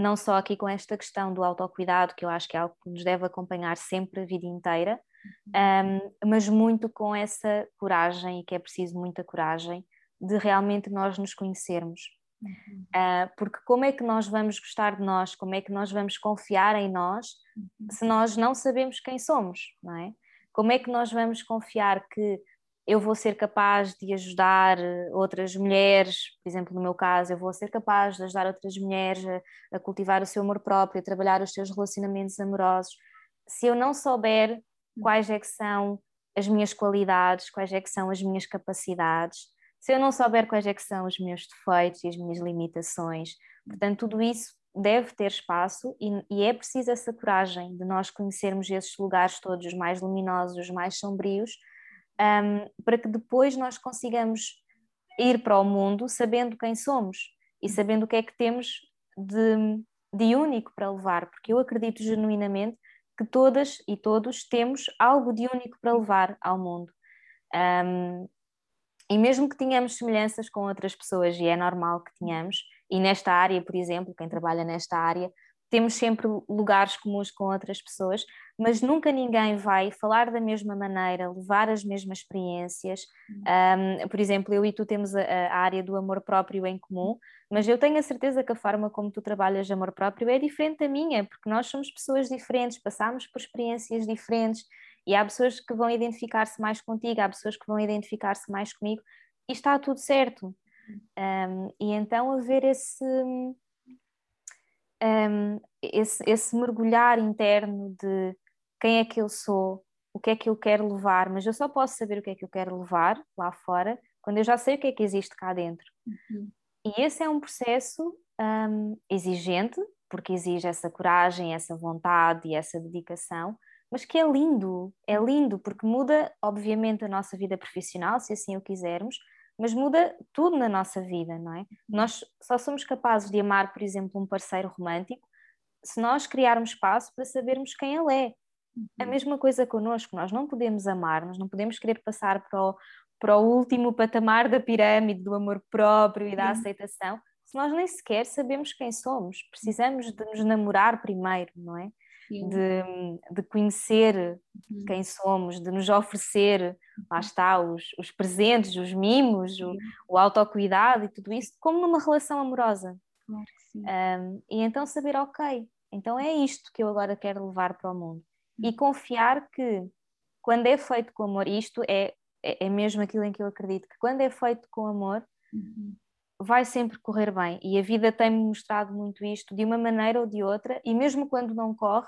não só aqui com esta questão do autocuidado, que eu acho que é algo que nos deve acompanhar sempre a vida inteira, uhum. um, mas muito com essa coragem, e que é preciso muita coragem, de realmente nós nos conhecermos. Uhum. Uh, porque como é que nós vamos gostar de nós, como é que nós vamos confiar em nós uhum. se nós não sabemos quem somos, não é? como é que nós vamos confiar que eu vou ser capaz de ajudar eh, outras mulheres, por exemplo, no meu caso, eu vou ser capaz de ajudar outras mulheres a, a cultivar o seu amor próprio, a trabalhar os seus relacionamentos amorosos, se eu não souber quais é que são as minhas qualidades, quais é que são as minhas capacidades, se eu não souber quais é que são os meus defeitos e as minhas limitações, portanto, tudo isso deve ter espaço e, e, é preciso essa coragem de nós conhecermos esses lugares todos, os mais luminosos, os mais sombrios, um, para que depois nós consigamos ir para o mundo sabendo quem somos e sabendo o que é que temos de, de único para levar, porque eu acredito genuinamente que todas e todos temos algo de único para levar ao mundo. Um, e mesmo que tenhamos semelhanças com outras pessoas, e é normal que tenhamos, e nesta área, por exemplo, quem trabalha nesta área, temos sempre lugares comuns com outras pessoas, mas nunca ninguém vai falar da mesma maneira, levar as mesmas experiências. Um, por exemplo, eu e tu temos a, a, área do amor próprio em comum, mas eu tenho a certeza que a forma como tu trabalhas amor próprio é diferente da minha, porque nós somos pessoas diferentes, passamos por experiências diferentes e há pessoas que vão identificar-se mais contigo, há pessoas que vão identificar-se mais comigo e está tudo certo. Um, e então haver esse, um, esse, esse mergulhar interno de quem é que eu sou, o que é que eu quero levar, mas eu só posso saber o que é que eu quero levar lá fora quando eu já sei o que é que existe cá dentro. Uhum. E esse é um processo um, exigente, porque exige essa coragem, essa vontade e essa dedicação, mas que é lindo, é lindo, porque muda, obviamente, a nossa vida profissional, se assim o quisermos, mas muda tudo na nossa vida, não é? Nós só somos capazes de amar, por exemplo, um parceiro romântico se nós criarmos espaço para sabermos quem ele é. A uhum. mesma coisa connosco, nós não podemos amar, nós não podemos querer passar para o, para o último patamar da pirâmide do amor próprio e da uhum. aceitação se nós nem sequer sabemos quem somos. Precisamos de nos namorar primeiro, não é? de, de conhecer uhum. quem somos, de nos oferecer, lá está, os, os presentes, os mimos, o, o autocuidado e tudo isso, como numa relação amorosa. Claro que sim. Um, e então saber, ok, então é isto que eu agora quero levar para o mundo. E uhum. confiar que quando é feito com amor, isto é, é, é mesmo aquilo em que eu acredito, que quando é feito com amor, uhum vai sempre correr bem e a vida tem-me mostrado muito isto de uma maneira ou de outra e mesmo quando não corre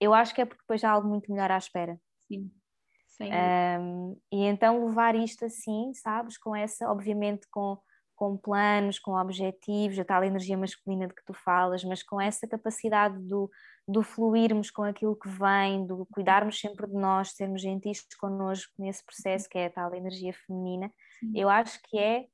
eu acho que é porque depois há algo muito melhor à espera. Sim. Um, e então levar isto assim, sabes, com essa, obviamente com, com planos, com objetivos, a tal energia masculina de que tu falas, mas com essa capacidade do, do fluirmos com aquilo que vem, do cuidarmos sempre de nós, sermos gentis connosco nesse processo que é a tal energia feminina, Sim. eu acho que é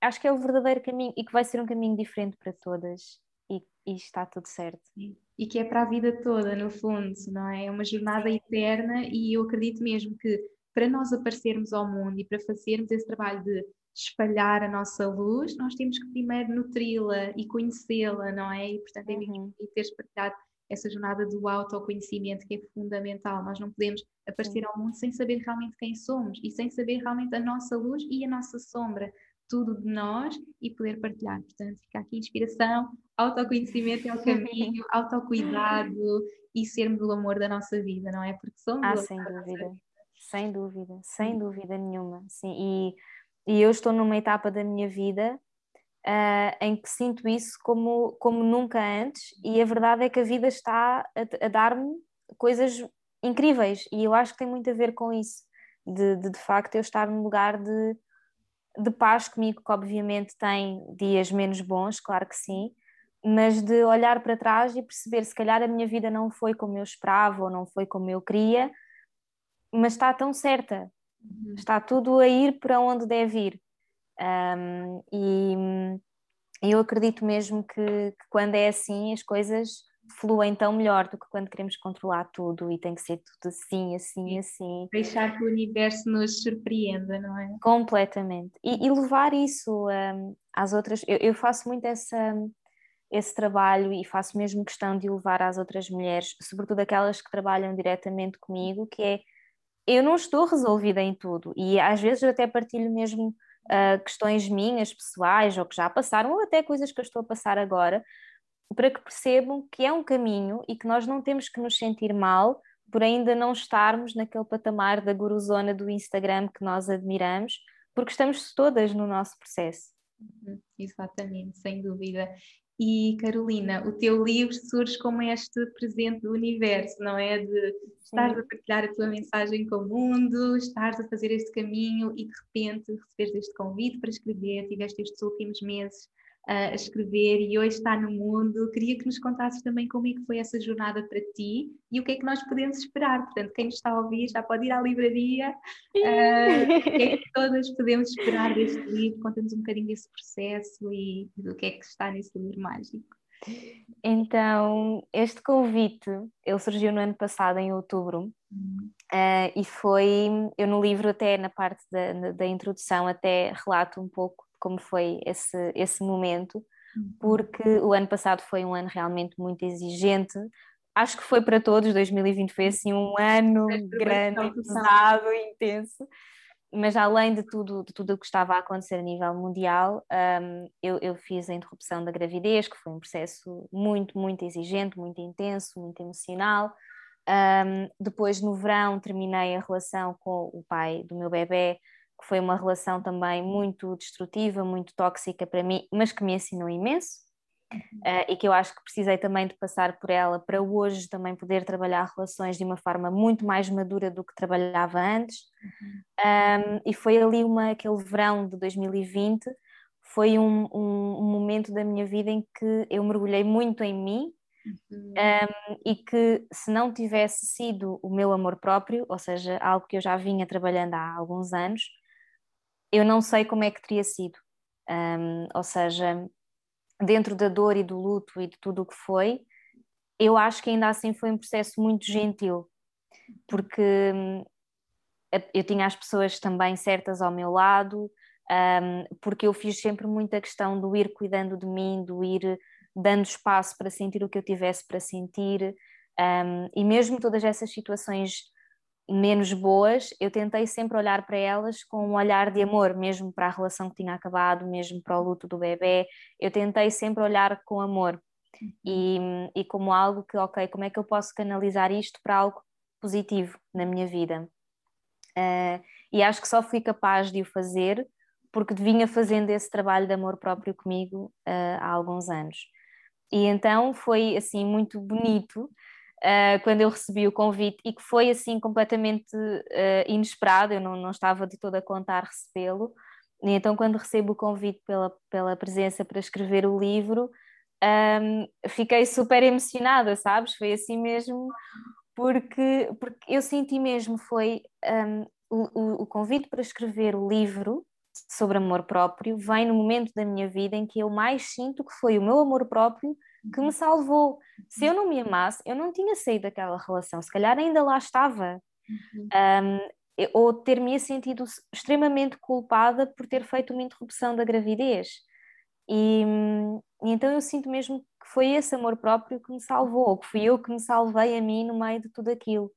acho que é o verdadeiro caminho e que vai ser um caminho diferente para todas e, e está tudo certo. Sim e que é para a vida toda, no fundo, não é? É uma jornada eterna e eu acredito mesmo que para nós aparecermos ao mundo e para fazermos esse trabalho de espalhar a nossa luz, nós temos que primeiro nutri-la e conhecê-la, não é? E portanto é uhum. e teres partilhado essa jornada do autoconhecimento que é fundamental. Nós não podemos aparecer Sim. ao mundo sem saber realmente quem somos e sem saber realmente a nossa luz e a nossa sombra tudo de nós e poder partilhar. Portanto, fica aqui inspiração, autoconhecimento é o caminho, autocuidado e sermos o amor da nossa vida, não é? Porque somos. Ah, sem dúvida, sem dúvida, sem dúvida nenhuma. Sim, e, e eu estou numa etapa da minha vida uh, em que sinto isso como, como nunca antes, e a verdade é que a vida está a, a dar-me coisas incríveis, e eu acho que tem muito a ver com isso, de, de, de facto eu estar num lugar de de paz comigo, que obviamente tem dias menos bons, claro que sim, mas de olhar para trás e perceber se calhar a minha vida não foi como eu esperava ou não foi como eu queria, mas está tão certa, uhum. está tudo a ir para onde deve ir. Um, e eu acredito mesmo que, que quando é assim as coisas fluem tão melhor do que quando queremos controlar tudo e tem que ser tudo assim, assim, assim. Deixar que o universo nos surpreenda, não é? Completamente. E, e levar isso um, às outras. Eu, eu, faço muito essa, esse trabalho e faço mesmo questão de levar às outras mulheres, sobretudo aquelas que trabalham diretamente comigo, que é eu não estou resolvida em tudo e às vezes eu até partilho mesmo. Uh, questões minhas, pessoais, ou que já passaram, ou até coisas que eu estou a passar agora, para que percebam que é um caminho e que nós não temos que nos sentir mal por ainda não estarmos naquele patamar da guruzona do Instagram que nós admiramos, porque estamos todas no nosso processo. Uhum, exatamente, sem dúvida. E Carolina, o teu livro surge como este presente do universo, não é? De estar a partilhar a tua mensagem com o mundo, estares a fazer este caminho e de repente receberes este convite para escrever, tiveste estes últimos meses a escrever e hoje está no mundo. Queria que nos contasses também como é que foi essa jornada para ti e o que é que nós podemos esperar. Portanto, quem nos está a ouvir já pode ir à livraria. Uh, o que é que todas podemos esperar deste livro? Conta-nos um bocadinho desse processo e do que é que está nesse livro mágico. Então, este convite, ele surgiu no ano passado, em outubro, uhum. uh, e foi, eu no livro até, na parte da, da introdução, até relato um pouco como foi esse, esse momento, uhum. porque o ano passado foi um ano realmente muito exigente. Acho que foi para todos, 2020 foi assim um ano grande, pesado, intenso. Mas além de tudo, de tudo o que estava a acontecer a nível mundial, um, eu, eu fiz a interrupção da gravidez, que foi um processo muito, muito exigente, muito intenso, muito emocional. Um, depois, no verão, terminei a relação com o pai do meu bebê, que foi uma relação também muito destrutiva, muito tóxica para mim, mas que me ensinou imenso. Uh, e que eu acho que precisei também de passar por ela para hoje também poder trabalhar relações de uma forma muito mais madura do que trabalhava antes. Uhum. Um, e foi ali uma, aquele verão de 2020, foi um, um, um, momento da minha vida em que eu mergulhei muito em mim. Uhum. e que se não tivesse sido o meu amor próprio, ou seja, algo que eu já vinha trabalhando há alguns anos, eu não sei como é que teria sido. Um, ou seja, dentro da dor e do luto e de tudo o que foi, eu acho que ainda assim foi um processo muito gentil, porque hum, eu tinha as pessoas também certas ao meu lado, um, porque eu fiz sempre muita questão do ir cuidando de mim, do ir dando espaço para sentir o que eu tivesse para sentir, um, e mesmo todas essas situações menos boas, eu tentei sempre olhar para elas com um olhar de amor, mesmo para a relação que tinha acabado, mesmo para o luto do bebê, eu tentei sempre olhar com amor e, e como algo que, ok, como é que eu posso canalizar isto para algo positivo na minha vida? Uh, e acho que só fui capaz de o fazer porque vinha fazendo esse trabalho de amor próprio comigo uh, há alguns anos. E então foi assim muito bonito uh, quando eu recebi o convite e que foi assim completamente uh, inesperado, eu não, não estava de toda a contar recebê-lo. E então, quando recebo o convite pela, pela presença para escrever o livro, um, fiquei super emocionada, sabes? Foi assim mesmo, porque, porque eu senti mesmo, foi um, o, o convite para escrever o livro sobre amor próprio vem no momento da minha vida em que eu mais sinto que foi o meu amor próprio que me salvou. Se eu não me amasse, eu não tinha saído daquela relação, se calhar ainda lá estava. Uhum. Um, ou ter-me sentido extremamente culpada por ter feito uma interrupção da gravidez. E, e, então eu sinto mesmo que foi esse amor próprio que me salvou, que fui eu que me salvei a mim no meio de tudo aquilo.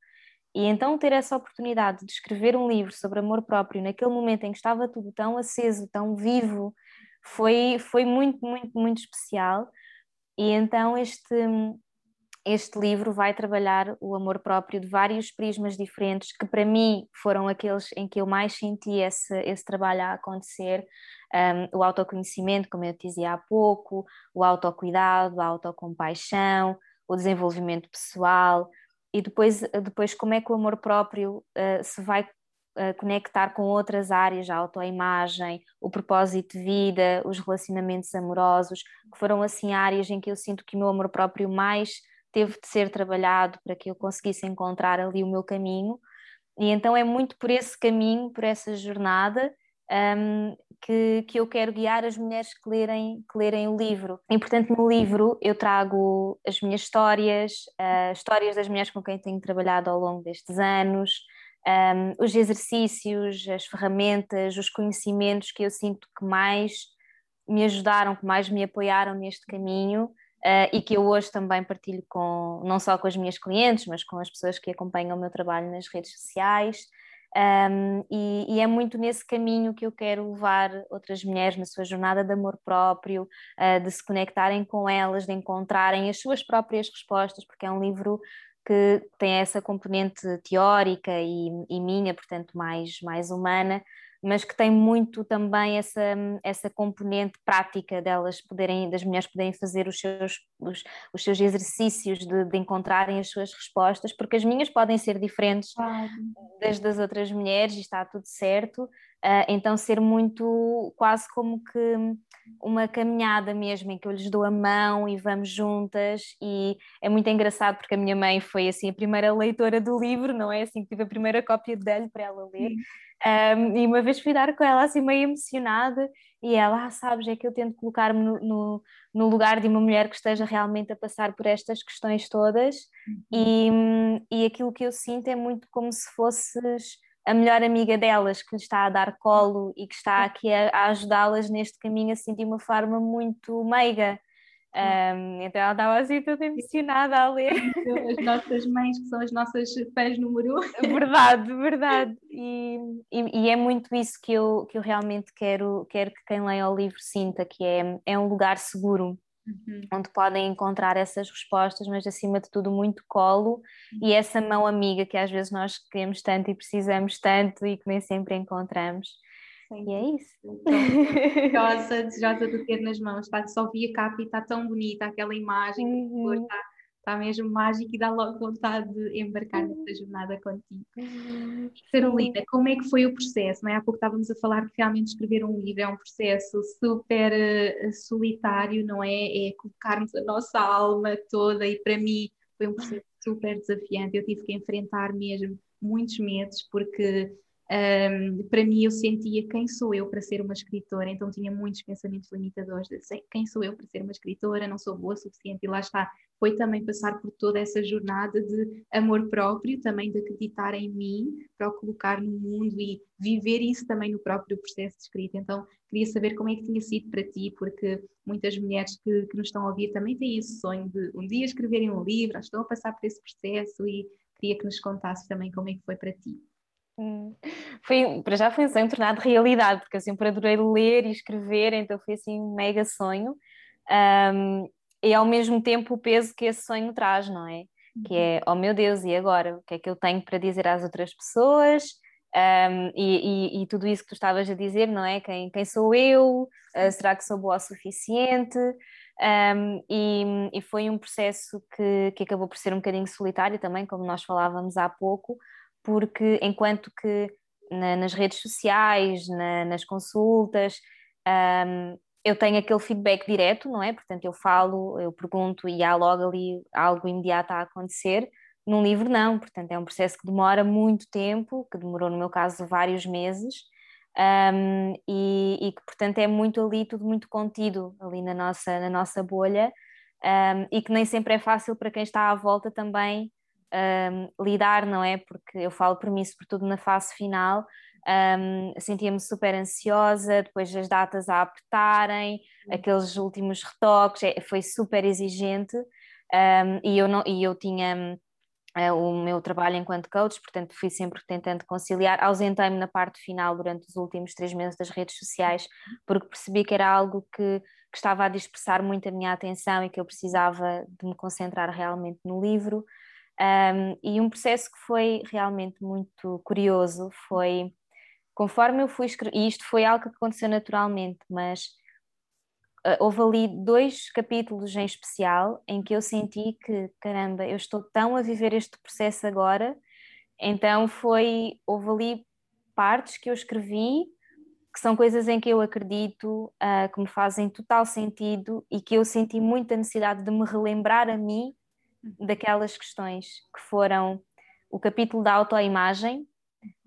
E então ter essa oportunidade de escrever um livro sobre amor próprio naquele momento em que estava tudo tão aceso, tão vivo, foi, foi muito, muito, muito especial. E então este, este livro vai trabalhar o amor próprio de vários prismas diferentes, que para mim foram aqueles em que eu mais senti esse, esse trabalho a acontecer. Um, o autoconhecimento, como eu te dizia há pouco, o autocuidado, a autocompaixão, o desenvolvimento pessoal, e depois, depois como é que o amor próprio uh, se vai conectar com outras áreas, a autoimagem, o propósito de vida, os relacionamentos amorosos, que foram assim áreas em que eu sinto que o meu amor próprio mais teve de ser trabalhado para que eu conseguisse encontrar ali o meu caminho. E então é muito por esse caminho, por essa jornada, um, que, que eu quero guiar as mulheres que lerem, que lerem o livro. E, portanto, no livro eu trago as minhas histórias, uh, histórias das mulheres com quem tenho trabalhado ao longo destes anos, um, os exercícios, as ferramentas, os conhecimentos que eu sinto que mais me ajudaram, que mais me apoiaram neste caminho uh, e que eu hoje também partilho com, não só com as minhas clientes, mas com as pessoas que acompanham o meu trabalho nas redes sociais. Um, e, e, é muito nesse caminho que eu quero levar outras mulheres na sua jornada de amor próprio, uh, de se conectarem com elas, de encontrarem as suas próprias respostas, porque é um livro que tem essa componente teórica e, e minha, portanto, mais, mais humana, mas que tem muito também essa, essa componente prática delas poderem, das mulheres poderem fazer os seus, os, os seus exercícios de, de, encontrarem as suas respostas, porque as minhas podem ser diferentes das das outras mulheres e está tudo certo, uh, então ser muito quase como que uma caminhada mesmo, em que eu lhes dou a mão e vamos juntas e é muito engraçado porque a minha mãe foi assim a primeira leitora do livro, não é? Assim que tive a primeira cópia dele para ela ler. Um, e uma vez fui dar com ela assim meio emocionada e ela, ah, sabes, é que eu tento colocar-me no, no, no, lugar de uma mulher que esteja realmente a passar por estas questões todas uhum. e, e aquilo que eu sinto é muito como se fosses a melhor amiga delas que lhe está a dar colo e que está aqui a, a ajudá-las neste caminho assim de uma forma muito meiga. Um, então ela estava assim toda emocionada a ler. As nossas mães, que são as nossas fãs número um. Verdade, verdade. E, e, e, é muito isso que eu, que eu realmente quero, quero que quem leia o livro sinta, que é, é um lugar seguro. Uhum. Onde podem encontrar essas respostas, mas acima de tudo muito colo uhum. e essa mão amiga que às vezes nós queremos tanto e precisamos tanto e que nem sempre encontramos. Sim. E é isso. desejosa, desejosa de ter nas mãos. Está, só vi a capa e está tão bonita aquela imagem, uhum. está, está mesmo mágico e dá logo vontade de embarcar nessa jornada contigo. Carolina, como é que foi o processo? Não é? Há pouco estávamos a falar que realmente escrever um livro é um processo super uh, solitário, não é? É colocarmos a nossa alma toda e para mim foi um processo super desafiante. Eu tive que enfrentar mesmo muitos medos porque um, para mim, eu sentia quem sou eu para ser uma escritora, então tinha muitos pensamentos limitadores de quem sou eu para ser uma escritora, não sou boa o suficiente, e lá está. Foi também passar por toda essa jornada de amor próprio, também de acreditar em mim, para o colocar no mundo e viver isso também no próprio processo de escrita. Então, queria saber como é que tinha sido para ti, porque muitas mulheres que, que nos estão a ouvir também têm esse sonho de um dia escreverem um livro, estão a passar por esse processo e queria que nos contasse também como é que foi para ti. Foi, para já foi um sonho tornado realidade, porque eu sempre adorei ler e escrever, então foi assim um mega sonho. Um, e ao mesmo tempo o peso que esse sonho traz, não é? Que é, uhum. oh meu Deus, e agora? O que é que eu tenho para dizer às outras pessoas? Um, e, e, e, tudo isso que tu estavas a dizer, não é? Quem, quem sou eu? Uh, será que sou boa o suficiente? Um, e, e, foi um processo que, que acabou por ser um bocadinho solitário também, como nós falávamos há pouco, porque enquanto que na, nas redes sociais, na, nas consultas, um, eu tenho aquele feedback direto, não é? Portanto, eu falo, eu pergunto e há logo ali algo imediato a acontecer. Num livro, não, portanto, é um processo que demora muito tempo, que demorou, no meu caso, vários meses, um, e, e, que, portanto, é muito ali, tudo muito contido ali na nossa, na nossa bolha, um, e que nem sempre é fácil para quem está à volta também um, lidar, não é? Porque eu falo por mim, sobretudo na fase final, um, sentia-me super ansiosa, depois as datas a apertarem, uhum. aqueles últimos retoques, é, foi super exigente um, e, eu não, e eu tinha uh, o meu trabalho enquanto coach, portanto fui sempre tentando conciliar, ausentei-me na parte final durante os últimos três meses das redes sociais, porque percebi que era algo que, que estava a dispersar muito a minha atenção e que eu precisava de me concentrar realmente no livro. Um, e um processo que foi realmente muito curioso foi conforme eu fui escrever, e isto foi algo que aconteceu naturalmente, mas uh, houve ali dois capítulos em especial em que eu senti que, caramba, eu estou tão a viver este processo agora, então foi, houve ali partes que eu escrevi que são coisas em que eu acredito, uh, que me fazem total sentido e que eu senti muita necessidade de me relembrar a mim daquelas questões que foram o capítulo da autoimagem,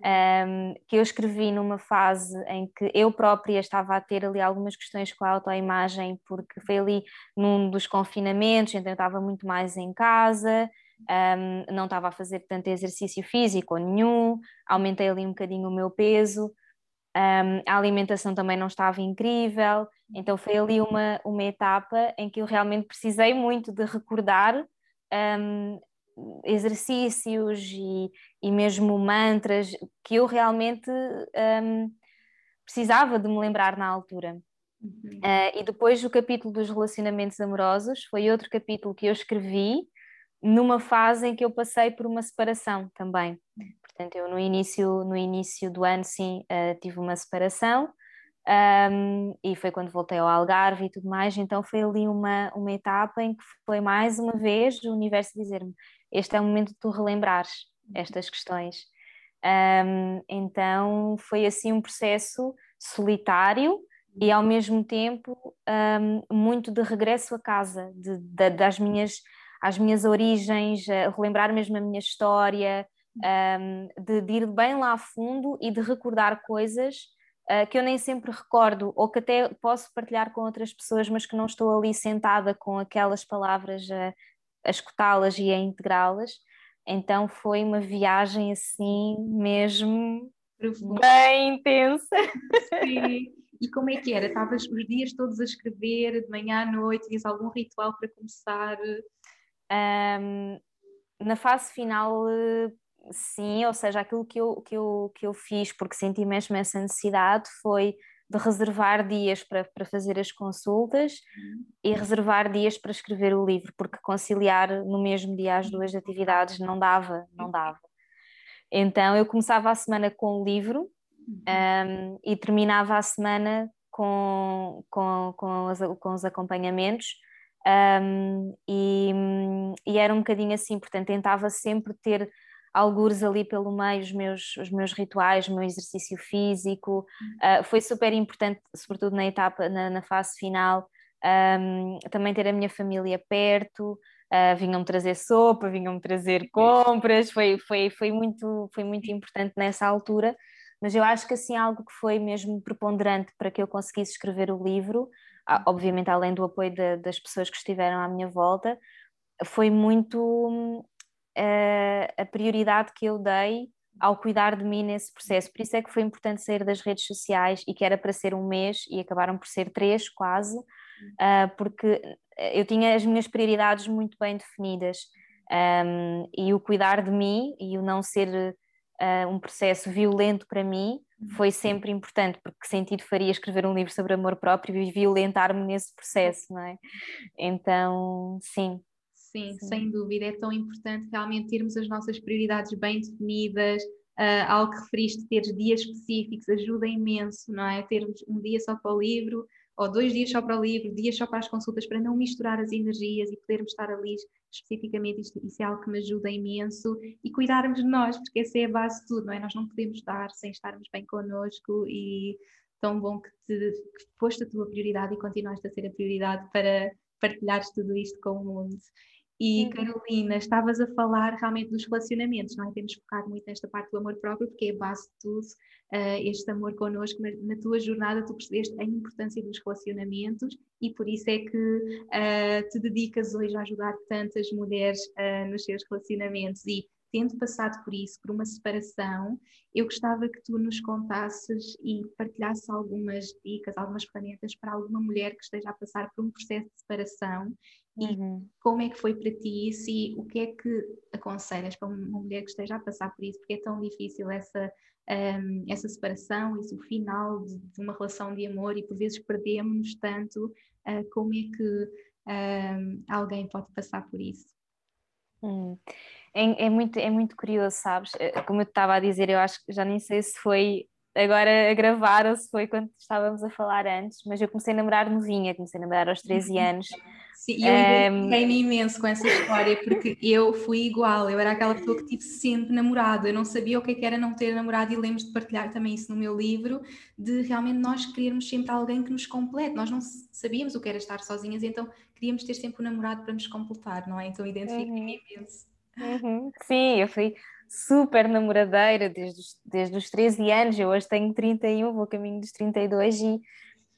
um, que eu escrevi numa fase em que eu própria estava a ter ali algumas questões com a autoimagem, porque foi ali num dos confinamentos, então eu estava muito mais em casa, um, não estava a fazer tanto exercício físico nenhum, aumentei ali um bocadinho o meu peso, um, a alimentação também não estava incrível, então foi ali uma, uma etapa em que eu realmente precisei muito de recordar um, exercícios e, e mesmo mantras que eu realmente um, precisava de me lembrar na altura. Uhum. Uh, e depois o capítulo dos relacionamentos amorosos foi outro capítulo que eu escrevi numa fase em que eu passei por uma separação também. Portanto, eu no início, no início do ano, sim, uh, tive uma separação um, e foi quando voltei ao Algarve e tudo mais. Então, foi ali uma, uma etapa em que foi mais uma vez o universo dizer-me: Este é o momento de tu relembrares estas questões. Um, então, foi assim um processo solitário e ao mesmo tempo um, muito de regresso a casa, de, de, das minhas, às minhas origens, relembrar mesmo a minha história, um, de, de, ir bem lá a fundo e de recordar coisas uh, que eu nem sempre recordo ou que até posso partilhar com outras pessoas, mas que não estou ali sentada com aquelas palavras a, a escutá-las e a integrá-las. Então foi uma viagem assim mesmo bem intensa. Sim. E como é que era? Estavas os dias todos a escrever, de manhã à noite, tinhas algum ritual para começar? Um, na fase final, sim, ou seja, aquilo que eu, que eu, que eu fiz, porque senti mesmo essa necessidade, foi de reservar dias para, para fazer as consultas uhum. e reservar dias para escrever o livro, porque conciliar no mesmo dia as duas atividades não dava, não dava. Então eu começava a semana com o livro um, e terminava a semana com, com, com, os, com os acompanhamentos. Um, e, e, era um bocadinho assim, portanto, tentava sempre ter algures ali pelo meio os meus, os meus rituais, o meu exercício físico. Uh, foi super importante, sobretudo na etapa, na, na fase final, um, também ter a minha família perto. Uh, vinham-me trazer sopa, vinham-me trazer compras, foi, foi, foi, muito, foi muito importante nessa altura. Mas eu acho que assim algo que foi mesmo preponderante para que eu conseguisse escrever o livro, ah, obviamente além do apoio de, das pessoas que estiveram à minha volta, foi muito a prioridade que eu dei ao cuidar de mim nesse processo. Por isso é que foi importante sair das redes sociais e que era para ser um mês e acabaram por ser três quase, uh, porque eu tinha as minhas prioridades muito bem definidas. E o cuidar de mim e o não ser uh, um processo violento para mim uhum. foi sempre importante, porque que sentido faria escrever um livro sobre amor próprio e violentar-me nesse processo, não é? Então, sim. Sim, sim, sem dúvida, é tão importante realmente termos as nossas prioridades bem definidas, uh, ao que referiste, teres dias específicos ajuda imenso, não é? Termos um dia só para o livro, ou dois dias só para o livro, dias só para as consultas, para não misturar as energias e podermos estar ali especificamente, isto, isso é algo que me ajuda imenso, e cuidarmos de nós, porque essa é a base de tudo, não é? Nós não podemos estar sem estarmos bem connosco e tão bom que, te, que foste a tua prioridade e continuaste a ser a prioridade para partilhares tudo isto com o mundo. E Carolina, estavas a falar realmente dos relacionamentos, não é? Temos focado muito nesta parte do amor próprio, porque é a base de tudo, uh, este amor connosco, mas na tua jornada tu percebeste a importância dos relacionamentos e por isso é que uh, te dedicas hoje a ajudar tantas mulheres uh, nos seus relacionamentos. E tendo passado por isso, por uma separação, eu gostava que tu nos contasses e partilhasses algumas dicas, algumas ferramentas para alguma mulher que esteja a passar por um processo de separação Uhum. E como é que foi para ti isso e o que é que aconselhas para uma mulher que esteja a passar por isso? Porque é tão difícil essa, um, essa separação, isso, o final de, de, uma relação de amor e por vezes perdemos tanto. Uh, como é que um, alguém pode passar por isso? Hum. É, é, muito, é muito curioso, sabes? Eh, como eu estava a dizer, eu acho que já nem sei se foi agora a gravar ou se foi quando estávamos a falar antes, mas eu comecei a namorar novinha, comecei a namorar aos 13 uhum. anos. Sim, eu identifiquei-me imenso com essa história, porque eu fui igual, eu era aquela pessoa que tive sempre namorado, eu não sabia o que, é era não ter namorado e lembro de partilhar também isso no meu livro, de realmente nós querermos sempre alguém que nos complete, nós não sabíamos o que era estar sozinhas, então queríamos ter sempre um namorado para nos completar, não é? Então identifiquei-me uhum. imenso. Uhum. Sim, eu fui super namoradeira desde os, desde os 13 anos, eu hoje tenho 31, vou caminho dos 32 e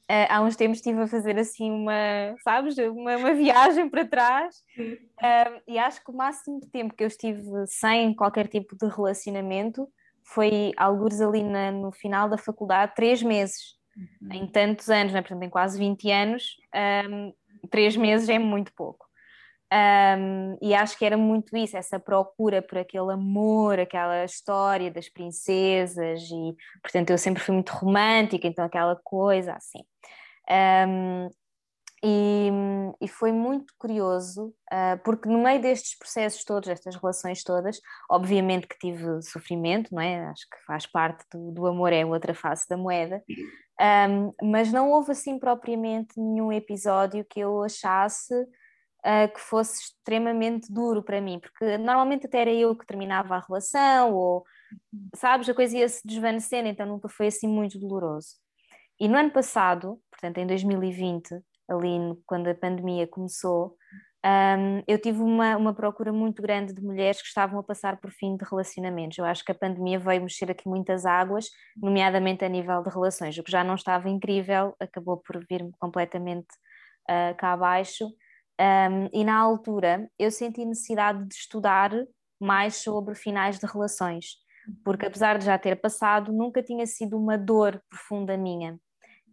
Uh, há uns tempos estive a fazer assim uma, sabes, uma, uma viagem para trás uh, e acho que o máximo de tempo que eu estive sem qualquer tipo de relacionamento foi alguns ali na, no final da faculdade, três meses, uhum. em tantos anos, né? portanto em quase 20 anos, um, três meses é muito pouco. Um, e acho que era muito isso, essa procura por aquele amor, aquela história das princesas, e portanto eu sempre fui muito romântica, então aquela coisa assim. Um, e, e, foi muito curioso, uh, porque no meio destes processos todos, destas relações todas, obviamente que tive sofrimento, não é? Acho que faz parte do, do amor, é outra face da moeda, um, mas não houve assim propriamente nenhum episódio que eu achasse uh, que fosse extremamente duro para mim, porque normalmente até era eu que terminava a relação, ou sabes, a coisa ia se desvanecendo, então nunca foi assim muito doloroso. E no ano passado, portanto em 2020, ali no, quando a pandemia começou, um, eu tive uma, uma procura muito grande de mulheres que estavam a passar por fim de relacionamentos. Eu acho que a pandemia veio mexer aqui muitas águas, nomeadamente a nível de relações. O que já não estava incrível acabou por vir-me completamente uh, cá abaixo. Um, e na altura eu senti necessidade de estudar mais sobre finais de relações, porque apesar de já ter passado, nunca tinha sido uma dor profunda minha.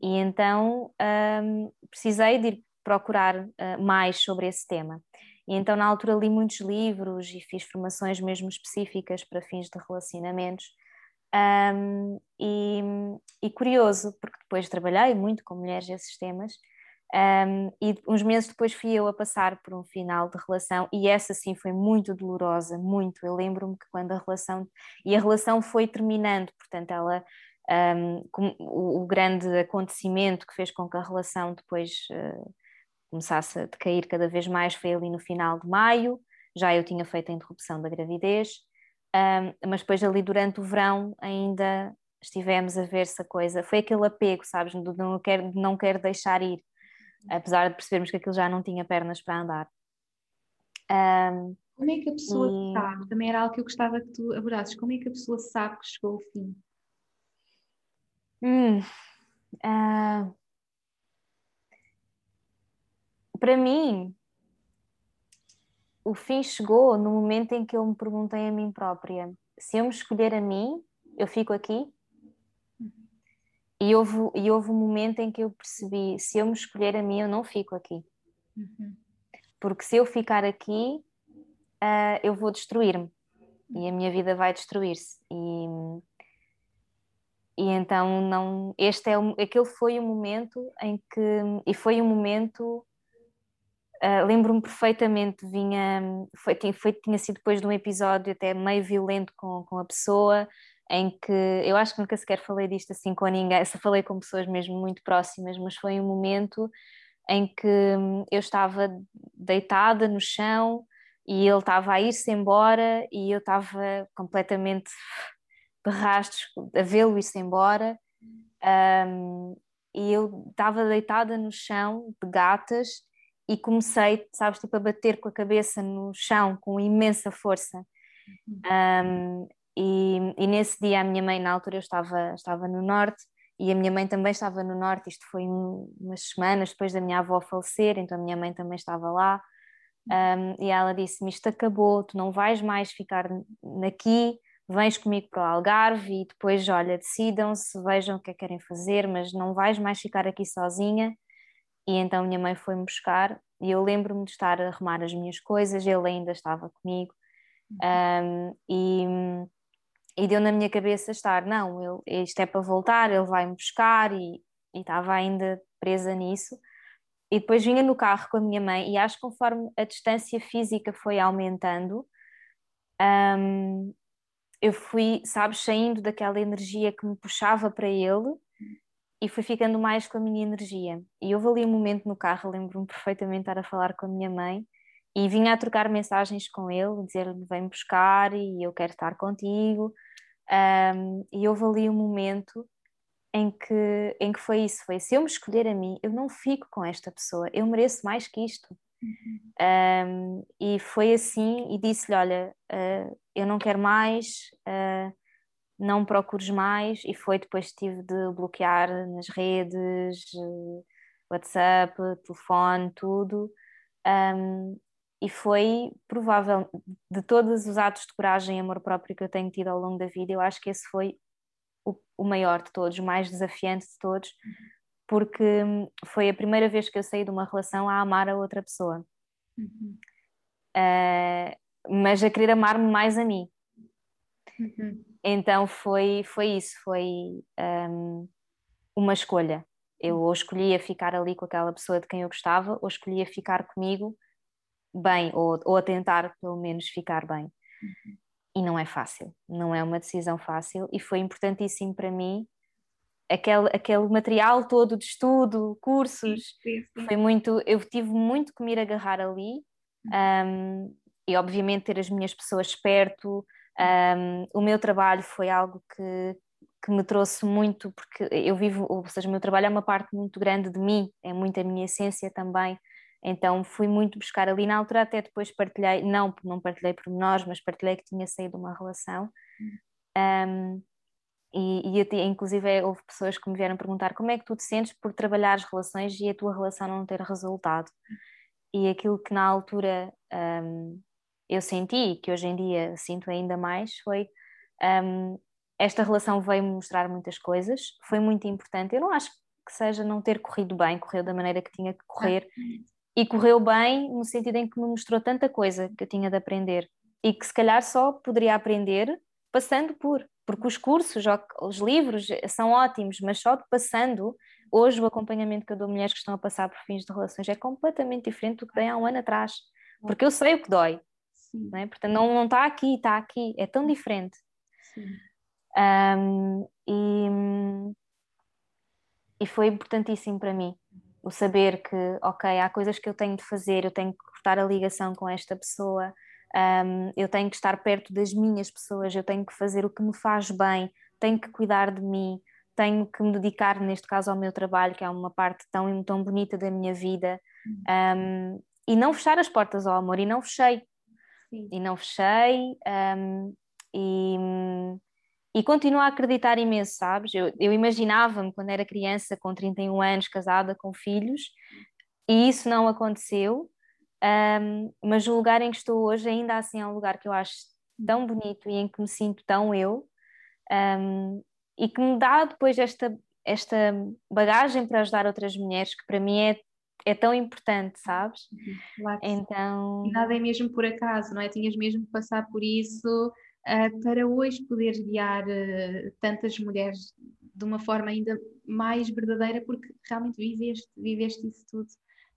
E então um, precisei de ir procurar uh, mais sobre esse tema. E então, na altura, li muitos livros e fiz formações mesmo específicas para fins de relacionamentos. Um, e, e, curioso, porque depois trabalhei muito com mulheres esses temas, um, e uns meses depois fui eu a passar por um final de relação, e essa sim foi muito dolorosa, muito. Eu lembro-me que quando a relação. E a relação foi terminando, portanto, ela um, o, o, grande acontecimento que fez com que a relação depois uh, começasse a decair cada vez mais foi ali no final de maio, já eu tinha feito a interrupção da gravidez, um, mas depois ali durante o verão ainda estivemos a ver se a coisa, foi aquele apego, sabes, de não quero, não quero deixar ir, apesar de percebermos que aquilo já não tinha pernas para andar. Um, como é que a pessoa e... sabe? Também era algo que eu gostava que tu abordasses. Como é que a pessoa sabe que chegou ao fim? Hum, uh, para mim, o fim chegou no momento em que eu me perguntei a mim própria: se eu me escolher a mim, eu fico aqui? E houve, e houve um momento em que eu percebi: se eu me escolher a mim, eu não fico aqui. Uhum. Porque se eu ficar aqui, uh, eu vou destruir-me e a minha vida vai destruir-se. E e então não este é o, aquele foi o momento em que e foi um momento uh, lembro-me perfeitamente vinha foi, foi, tinha sido depois de um episódio até meio violento com, com a pessoa em que eu acho que nunca sequer falei disto assim com ninguém só falei com pessoas mesmo muito próximas mas foi um momento em que eu estava deitada no chão e ele estava a ir-se embora e eu estava completamente de rastros, a vê-lo ir-se embora. Um, e eu estava deitada no chão de gatas e comecei, sabes, tipo a bater com a cabeça no chão com imensa força. Um, e, e, nesse dia a minha mãe, na altura eu estava, estava no norte e a minha mãe também estava no norte, isto foi umas semanas depois da minha avó falecer, então a minha mãe também estava lá. Um, e ela disse-me: Isto acabou, tu não vais mais ficar aqui, vens comigo para o Algarve e depois, olha, decidam-se, vejam o que é que querem fazer, mas não vais mais ficar aqui sozinha. E então minha mãe foi-me buscar e eu lembro-me de estar a arrumar as minhas coisas, ele ainda estava comigo. Um, e, e deu na minha cabeça estar, não, ele, isto é para voltar, ele vai-me buscar e, e estava ainda presa nisso. E depois vinha no carro com a minha mãe e acho que conforme a distância física foi aumentando, um, eu fui, sabes, saindo daquela energia que me puxava para ele e fui ficando mais com a minha energia. E houve ali um momento no carro, lembro-me perfeitamente estar a falar com a minha mãe e vinha a trocar mensagens com ele, dizer-lhe vem buscar e eu quero estar contigo. Um, e houve ali um momento em que, em que foi isso: foi se eu me escolher a mim, eu não fico com esta pessoa, eu mereço mais que isto. Uhum. Um, e foi assim, e disse-lhe: Olha, uh, eu não quero mais, uh, não procures mais. E foi depois tive de bloquear nas redes, uh, WhatsApp, telefone, tudo. Um, e foi provável, de todos os atos de coragem e amor próprio que eu tenho tido ao longo da vida, eu acho que esse foi o, o maior de todos, o mais desafiante de todos, porque foi a primeira vez que eu saí de uma relação a amar a outra pessoa. Uhum. Uh, mas a querer amar-me mais a mim. Uhum. Então foi, foi isso, foi um, uma escolha. Eu ou escolhia ficar ali com aquela pessoa de quem eu gostava, ou escolhia ficar comigo bem, ou, ou a tentar pelo menos ficar bem. Uhum. E não é fácil, não é uma decisão fácil, e foi importantíssimo para mim aquele, aquele material todo de estudo, cursos, sim, sim. foi muito, eu tive muito que me ir agarrar ali, um, uhum. e obviamente ter as minhas pessoas perto, um, o meu trabalho foi algo que, que me trouxe muito, porque eu vivo, ou seja, o meu trabalho é uma parte muito grande de mim, é muito a minha essência também. Então fui muito buscar ali na altura, até depois partilhei, não, não partilhei por nós, mas partilhei que tinha saído uma relação. Um, e, e inclusive houve pessoas que me vieram perguntar como é que tu te sentes por trabalhar as relações e a tua relação não ter resultado. E aquilo que na altura um, eu senti, que hoje em dia sinto ainda mais, foi um, esta relação veio-me mostrar muitas coisas, foi muito importante. Eu não acho que seja não ter corrido bem, correu da maneira que tinha que correr, e correu bem no sentido em que me mostrou tanta coisa que eu tinha de aprender. E que se calhar só poderia aprender passando por, porque os cursos, os livros são ótimos, mas só passando, hoje o acompanhamento que eu dou a mulheres que estão a passar por fins de relações é completamente diferente do que dei há um ano atrás, porque eu sei o que dói, não é? portanto não, não está aqui, está aqui, é tão diferente. Um, e, e foi importantíssimo para mim o saber que, ok, há coisas que eu tenho de fazer, eu tenho que cortar a ligação com esta pessoa, um, eu tenho que estar perto das minhas pessoas, eu tenho que fazer o que me faz bem, tenho que cuidar de mim, tenho que me dedicar, neste caso, ao meu trabalho, que é uma parte tão, tão bonita da minha vida, um, e não fechar as portas ao amor, e não fechei. Sim. E não fechei, um, e e continuo a acreditar imenso, sabes? Eu, eu imaginava-me quando era criança, com 31 anos, casada, com filhos, e isso não aconteceu, um, mas o lugar em que estou hoje ainda assim é um lugar que eu acho tão bonito e em que me sinto tão eu, um, e que me dá depois esta, esta bagagem para ajudar outras mulheres, que para mim é é tão importante, sabes? Uhum, claro então. E nada é mesmo por acaso, não é? Tinhas mesmo que passar por isso para hoje poderes guiar uh, tantas mulheres de uma forma ainda mais verdadeira, porque realmente viveste, viveste isso tudo.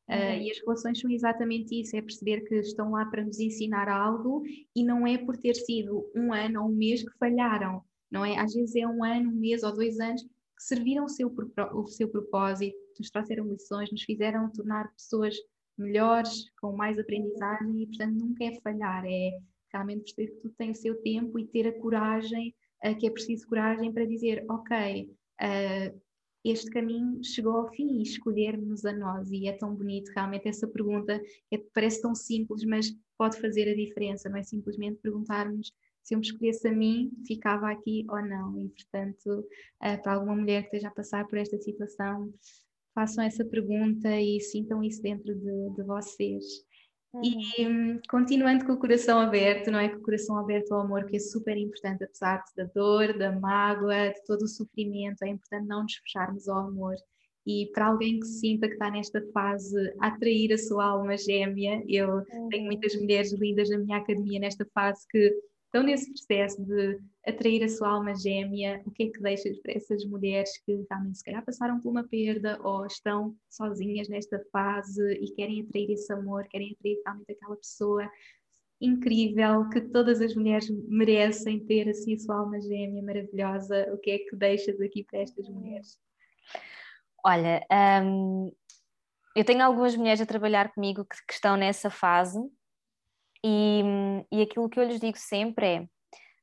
Uh, e as relações são exatamente isso: é perceber que estão lá para nos ensinar algo e não é por ter sido um ano ou um mês que falharam, não é? Às vezes é um ano, um mês ou dois anos que serviram o seu, o seu propósito, nos trouxeram lições, nos fizeram tornar pessoas melhores, com mais aprendizagem e, portanto, nunca é falhar, é realmente perceber que tudo tem o seu tempo e ter a coragem, uh, que é preciso coragem para dizer, ok, uh, este caminho chegou ao fim e escolher-nos a nós. E é tão bonito, realmente, essa pergunta é, parece tão simples, mas pode fazer a diferença, não é simplesmente perguntarmos se eu me escolhesse a mim, ficava aqui ou não. E, portanto, uh, para alguma mulher que esteja a passar por esta situação, façam essa pergunta e sintam isso dentro de, de vocês. E hum, continuando com o coração aberto, não é? Com o coração aberto ao amor, que é super importante, apesar da dor, da mágoa, de todo o sofrimento, é importante não nos fecharmos ao amor. E para alguém que sinta que está nesta fase a atrair a sua alma gêmea, eu tenho muitas mulheres lindas na minha academia nesta fase que estão nesse processo de atrair a sua alma gêmea, o que é que deixas para essas mulheres que realmente se calhar passaram por uma perda ou estão sozinhas nesta fase e querem atrair esse amor, querem atrair realmente aquela pessoa incrível que todas as mulheres merecem ter assim a sua alma gêmea maravilhosa, o que é que deixas aqui para estas mulheres? Olha, hum, eu tenho algumas mulheres a trabalhar comigo que, que estão nessa fase e, e aquilo que eu lhes digo sempre é: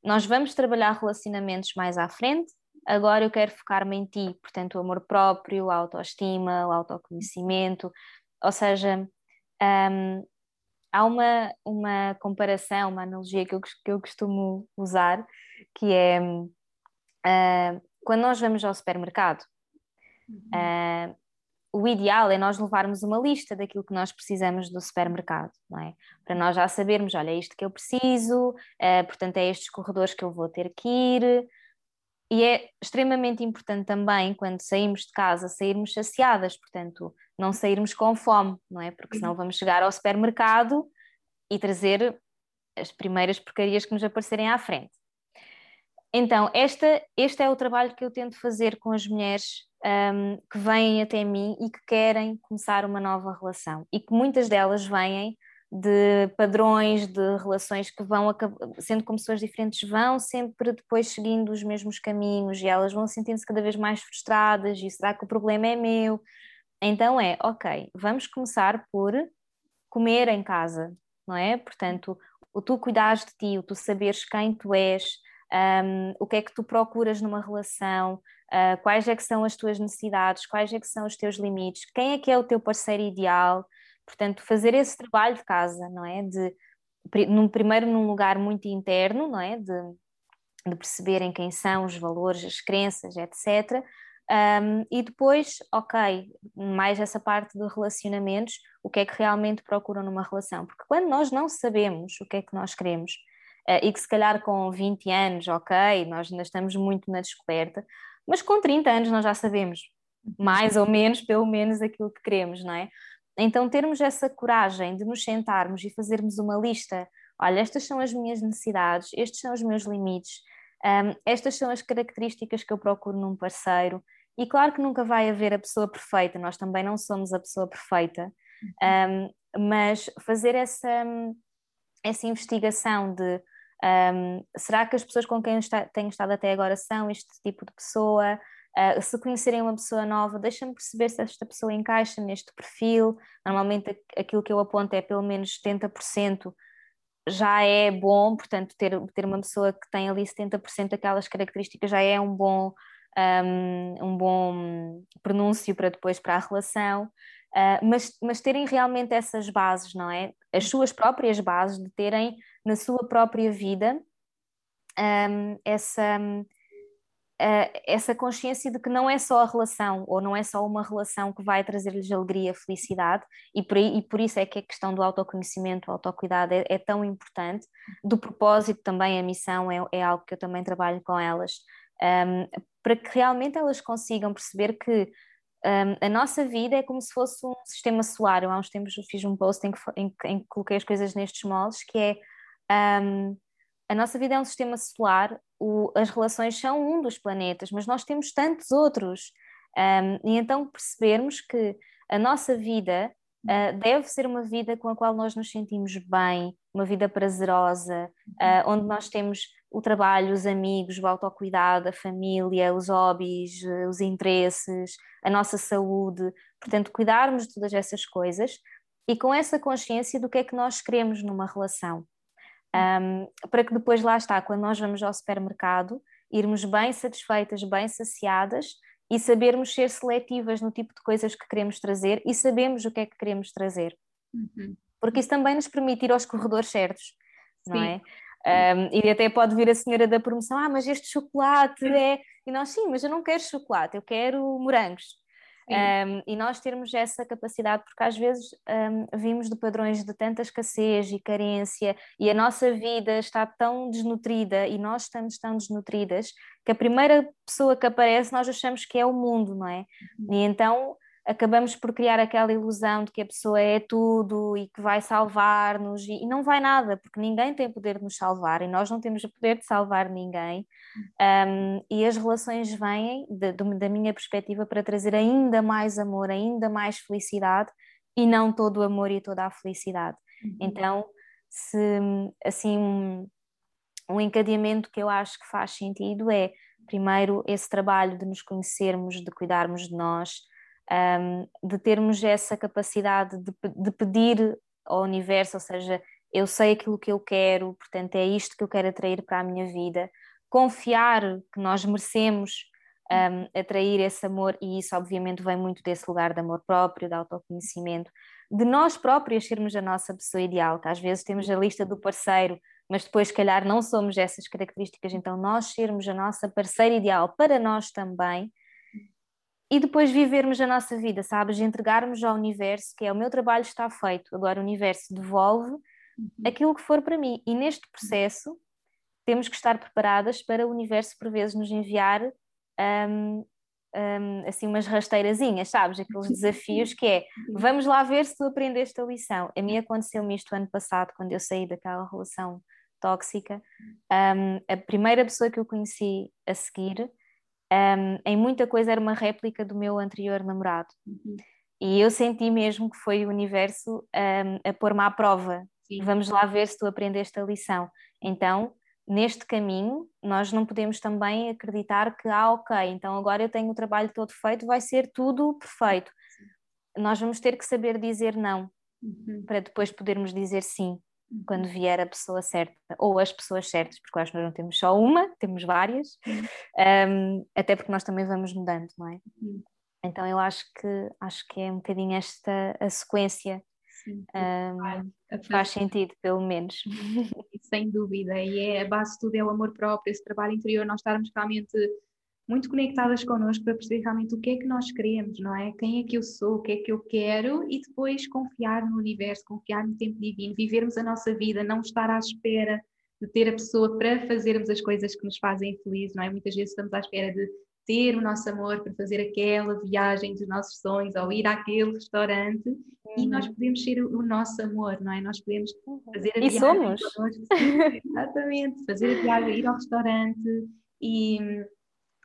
nós vamos trabalhar relacionamentos mais à frente, agora eu quero focar-me em ti, portanto, o amor próprio, a autoestima, o autoconhecimento, ou seja, um, há uma, uma comparação, uma analogia que eu, que eu costumo usar, que é uh, quando nós vamos ao supermercado, uhum. uh, o ideal é nós levarmos uma lista daquilo que nós precisamos do supermercado, não é? Para nós já sabermos, olha, é isto que eu preciso, é, portanto é estes corredores que eu vou ter que ir. E é extremamente importante também, quando saímos de casa, sairmos saciadas, portanto, não sairmos com fome, não é? Porque senão vamos chegar ao supermercado e trazer as primeiras porcarias que nos aparecerem à frente. Então, esta, este é o trabalho que eu tento fazer com as mulheres um, que vêm até mim e que querem começar uma nova relação e que muitas delas vêm de padrões de relações que vão, sendo com pessoas diferentes, vão sempre depois seguindo os mesmos caminhos e elas vão sentindo-se cada vez mais frustradas e será que o problema é meu? Então é, ok, vamos começar por comer em casa, não é? Portanto, o tu cuidares de ti, o tu saberes quem tu és, um, o que é que tu procuras numa relação, uh, quais é que são as tuas necessidades, quais é que são os teus limites, quem é que é o teu parceiro ideal, portanto, fazer esse trabalho de casa, não é? De, num, primeiro num lugar muito interno, não é? De, de perceberem quem são os valores, as crenças, etc. Um, e depois, ok, mais essa parte de relacionamentos, o que é que realmente procuram numa relação? Porque quando nós não sabemos o que é que nós queremos, e que se calhar com 20 anos, ok, nós ainda estamos muito na descoberta, mas com 30 anos nós já sabemos mais ou menos, pelo menos, aquilo que queremos, não é? Então, termos essa coragem de nos sentarmos e fazermos uma lista: olha, estas são as minhas necessidades, estes são os meus limites, um, estas são as características que eu procuro num parceiro. E claro que nunca vai haver a pessoa perfeita, nós também não somos a pessoa perfeita, um, mas fazer essa, essa investigação de um, será que as pessoas com quem está, tenho estado até agora são este tipo de pessoa? Uh, se conhecerem uma pessoa nova, deixa-me perceber se esta pessoa encaixa neste perfil. Normalmente aquilo que eu aponto é pelo menos 70% já é bom, portanto, ter, ter uma pessoa que tem ali 70% daquelas características já é um bom, um, um bom pronúncio para depois para a relação. Uh, mas, mas terem realmente essas bases, não é? As suas próprias bases, de terem na sua própria vida um, essa, uh, essa consciência de que não é só a relação, ou não é só uma relação que vai trazer-lhes alegria, felicidade, e por, e por isso é que a questão do autoconhecimento, autocuidado é, é tão importante, do propósito também, a missão é, é algo que eu também trabalho com elas, um, para que realmente elas consigam perceber que um, a nossa vida é como se fosse um sistema solar. Eu há uns tempos fiz um post em que, em, em que coloquei as coisas nestes moldes, que é um, a nossa vida é um sistema solar, o, as relações são um dos planetas, mas nós temos tantos outros. Um, e então percebermos que a nossa vida uh, deve ser uma vida com a qual nós nos sentimos bem, uma vida prazerosa, uh, onde nós temos o trabalho, os amigos, o autocuidado, a família, os hobbies, os interesses, a nossa saúde. Portanto, cuidarmos de todas essas coisas e com essa consciência do que é que nós queremos numa relação. Um, para que depois lá está, quando nós vamos ao supermercado, irmos bem satisfeitas, bem saciadas e sabermos ser seletivas no tipo de coisas que queremos trazer e sabemos o que é que queremos trazer. Uhum. Porque isso também nos permite ir aos corredores certos, Sim. não é? Um, e até pode vir a senhora da promoção, ah, mas este chocolate é. E nós, sim, mas eu não quero chocolate, eu quero morangos. Um, e nós termos essa capacidade, porque às vezes um, vimos de padrões de tanta escassez e carência, e a nossa vida está tão desnutrida e nós estamos tão desnutridas que a primeira pessoa que aparece nós achamos que é o mundo, não é? Uhum. E então acabamos por criar aquela ilusão de que a pessoa é tudo e que vai salvar-nos e, não vai nada, porque ninguém tem poder de nos salvar e nós não temos o poder de salvar ninguém. Um, e as relações vêm, de, de, da minha perspectiva, para trazer ainda mais amor, ainda mais felicidade e não todo o amor e toda a felicidade. Uhum. Então, se assim um, um encadeamento que eu acho que faz sentido é primeiro esse trabalho de nos conhecermos, de cuidarmos de nós, um, de termos essa capacidade de, de pedir ao universo, ou seja, eu sei aquilo que eu quero, portanto é isto que eu quero atrair para a minha vida, confiar que nós merecemos um, atrair esse amor, e isso obviamente vem muito desse lugar de amor próprio, de autoconhecimento, de nós próprios sermos a nossa pessoa ideal, que às vezes temos a lista do parceiro, mas depois, se calhar, não somos essas características, então nós sermos a nossa parceira ideal para nós também, e depois vivermos a nossa vida, sabes? Entregarmos ao universo que é o meu trabalho está feito, agora o universo devolve uhum. aquilo que for para mim. E neste processo temos que estar preparadas para o universo por vezes nos enviar um, um, assim umas rasteirazinhas, sabes? Aqueles desafios que é vamos lá ver se tu aprendeste a lição. A mim aconteceu-me isto ano passado, quando eu saí daquela relação tóxica. Um, a primeira pessoa que eu conheci a seguir, um, em muita coisa era uma réplica do meu anterior namorado. Uhum. E eu senti mesmo que foi o universo um, a pôr-me à prova. Sim. Vamos lá ver se tu aprendeste a lição. Então, neste caminho, nós não podemos também acreditar que, ah, ok, então agora eu tenho o trabalho todo feito, vai ser tudo perfeito. Sim. Nós vamos ter que saber dizer não, uhum. para depois podermos dizer sim. Quando vier a pessoa certa, ou as pessoas certas, porque eu acho que nós não temos só uma, temos várias, um, até porque nós também vamos mudando, não é? Então eu acho que acho que é um bocadinho esta a sequência Sim, um, faz sentido, pelo menos. Sem dúvida, e é a base de tudo é o amor próprio, esse trabalho interior, nós estarmos realmente muito conectadas connosco para perceber realmente o que é que nós queremos, não é? Quem é que eu sou, o que é que eu quero e depois confiar no universo, confiar no tempo divino, vivermos a nossa vida, não estar à espera de ter a pessoa para fazermos as coisas que nos fazem felizes, não é? Muitas vezes estamos à espera de ter o nosso amor para fazer aquela viagem dos nossos sonhos ou ir àquele restaurante uhum. e nós podemos ser o, nosso amor, não é? Nós podemos uhum. fazer a e viagem. E somos. Exatamente, fazer a viagem, ir ao restaurante e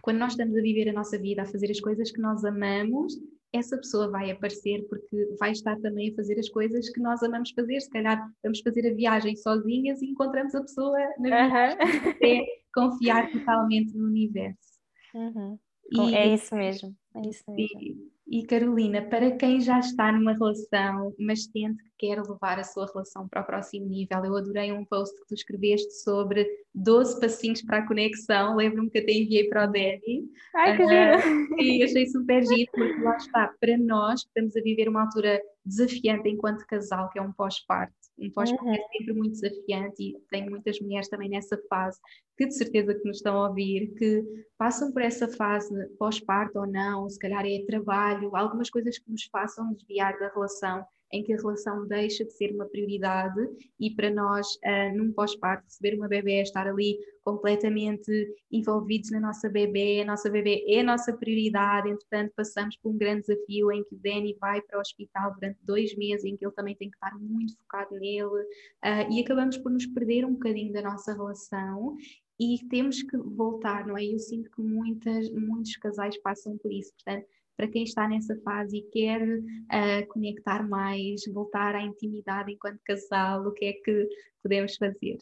quando nós estamos a viver a nossa vida, a fazer as coisas que nós amamos, essa pessoa vai aparecer porque vai estar também a fazer as coisas que nós amamos fazer. Se calhar vamos fazer a viagem sozinhas e encontramos a pessoa na viagem, uhum. até confiar totalmente no universo. Uhum. E, é isso mesmo. É isso mesmo. E, e Carolina, para quem já está numa relação, mas sente que quer levar a sua relação para o próximo nível, eu adorei um post que tu escreveste sobre 12 passinhos para a conexão. Lembro-me que até enviei para o Danny. Ai, que uh! E achei super giro, porque lá está, para nós, que estamos a viver uma altura desafiante enquanto casal, que é um pós-parto. Um pós-parto é uhum. é sempre muito desafiante e tem muitas mulheres também nessa fase, que de certeza que nos estão a ouvir, que passam por essa fase pós-parto ou não, se calhar é trabalho, algumas coisas que nos façam desviar da relação em que a relação deixa de ser uma prioridade e para nós, uh, num pós-parto, receber uma bebê, estar ali completamente envolvidos na nossa bebê, a nossa bebê é a nossa prioridade, entretanto passamos por um grande desafio em que o Danny vai para o hospital durante dois meses, em que ele também tem que estar muito focado nele uh, e acabamos por nos perder um bocadinho da nossa relação. E temos que voltar, não é? Eu sinto que muitas, muitos casais passam por isso, portanto para quem está nessa fase e quer uh, conectar mais, voltar à intimidade enquanto casal, o que é que podemos fazer?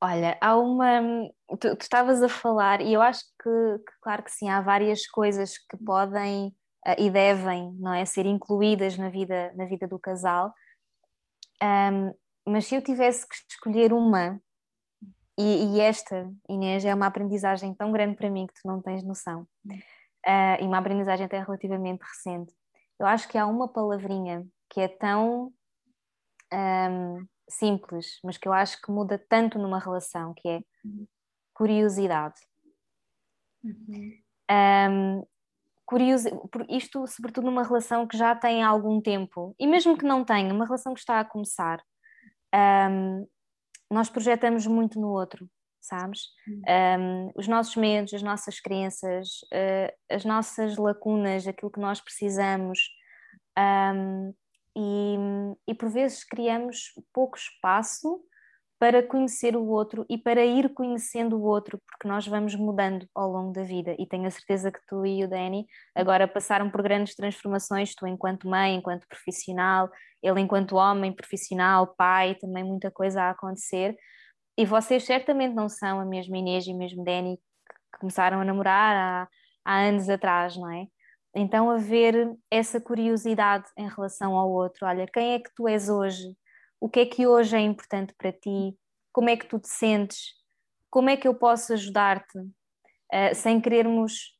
Olha, há uma. Tu, tu estavas a falar, e eu acho que, que, claro que sim, há várias coisas que podem uh, e devem, não é, ser incluídas na vida, na vida do casal. Um, mas se eu tivesse que escolher uma, e, e, esta, Inês, é uma aprendizagem tão grande para mim que tu não tens noção uh, e uma aprendizagem até relativamente recente. Eu acho que há uma palavrinha que é tão um, simples, mas que eu acho que muda tanto numa relação, que é curiosidade. Uhum. Um, curiosi isto sobretudo numa relação que já tem algum tempo, e mesmo que não tenha, uma relação que está a começar, um, nós projetamos muito no outro sabes? Um, os nossos medos, as nossas crenças, uh, as nossas lacunas, aquilo que nós precisamos. Um, e, e por vezes criamos pouco espaço para conhecer o outro e para ir conhecendo o outro, porque nós vamos mudando ao longo da vida. E tenho a certeza que tu e o Danny agora passaram por grandes transformações, tu enquanto mãe, enquanto profissional, ele enquanto homem, profissional, pai, também muita coisa a acontecer. E vocês certamente não são a mesma Inês e o mesmo Danny que começaram a namorar há, há anos atrás, não é? Então, haver essa curiosidade em relação ao outro: olha, quem é que tu és hoje? O que é que hoje é importante para ti? Como é que tu te sentes? Como é que eu posso ajudar-te? Uh, sem querermos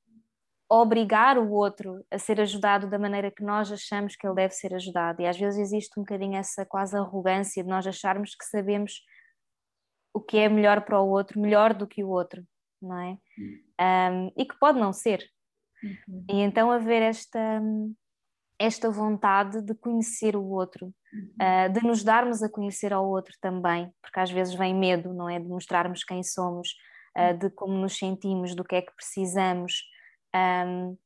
obrigar o outro a ser ajudado da maneira que nós achamos que ele deve ser ajudado. E às vezes existe um bocadinho essa quase arrogância de nós acharmos que sabemos o que é melhor para o outro, melhor do que o outro, não é? Um, e que pode não ser. Uhum. E então haver esta, esta vontade de conhecer o outro, uhum. uh, de nos darmos a conhecer ao outro também, porque às vezes vem medo, não é? De mostrarmos quem somos, uh, de como nos sentimos, do que é que precisamos. Um,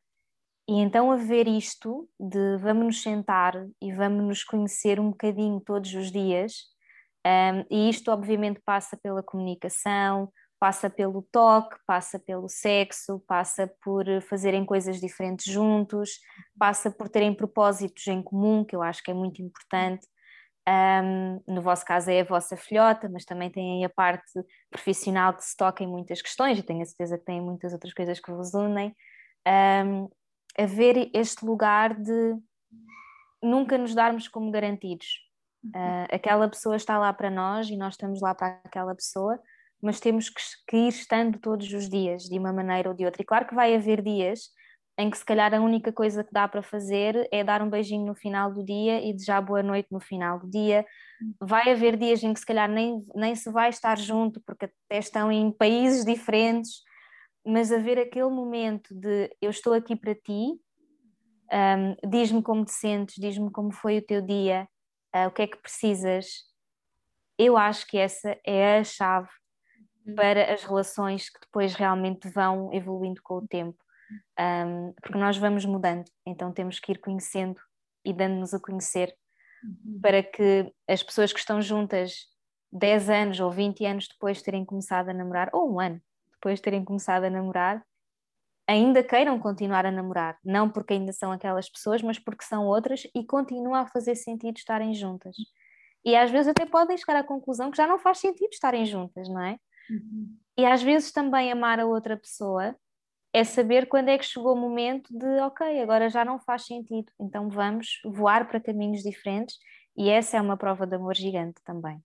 e então haver isto de vamos nos sentar e vamos nos conhecer um bocadinho todos os dias Um, e isto, obviamente, passa pela comunicação, passa pelo toque, passa pelo sexo, passa por fazerem coisas diferentes juntos, passa por terem propósitos em comum, que eu acho que é muito importante. Um, no vosso caso é a vossa filhota, mas também tem a parte profissional que se toca em muitas questões, e tenho a certeza que tem muitas outras coisas que vos unem. Um, haver este lugar de nunca nos darmos como garantidos. Uh, aquela pessoa está lá para nós e nós estamos lá para aquela pessoa, mas temos que, que ir estando todos os dias, de uma maneira ou de outra. E claro que vai haver dias em que se calhar a única coisa que dá para fazer é dar um beijinho no final do dia e desejar boa noite no final do dia. Vai haver dias em que se calhar nem, nem se vai estar junto porque até estão em países diferentes, mas haver aquele momento de eu estou aqui para ti, um, diz-me como te sentes, diz-me como foi o teu dia, uh, o que é que precisas. Eu acho que essa é a chave Uhum. para as relações que depois realmente vão evoluindo com o tempo. Um, porque nós vamos mudando, então temos que ir conhecendo e dando-nos a conhecer uhum. para que as pessoas que estão juntas 10 anos ou 20 anos depois de terem começado a namorar, ou um ano depois de terem começado a namorar, ainda queiram continuar a namorar, não porque ainda são aquelas pessoas, mas porque são outras e continua a fazer sentido estarem juntas. E às vezes até podem chegar à conclusão que já não faz sentido estarem juntas, não é? Uhum. E às vezes também amar a outra pessoa é saber quando é que chegou o momento de, ok, agora já não faz sentido, então vamos voar para caminhos diferentes e essa é uma prova de amor gigante também.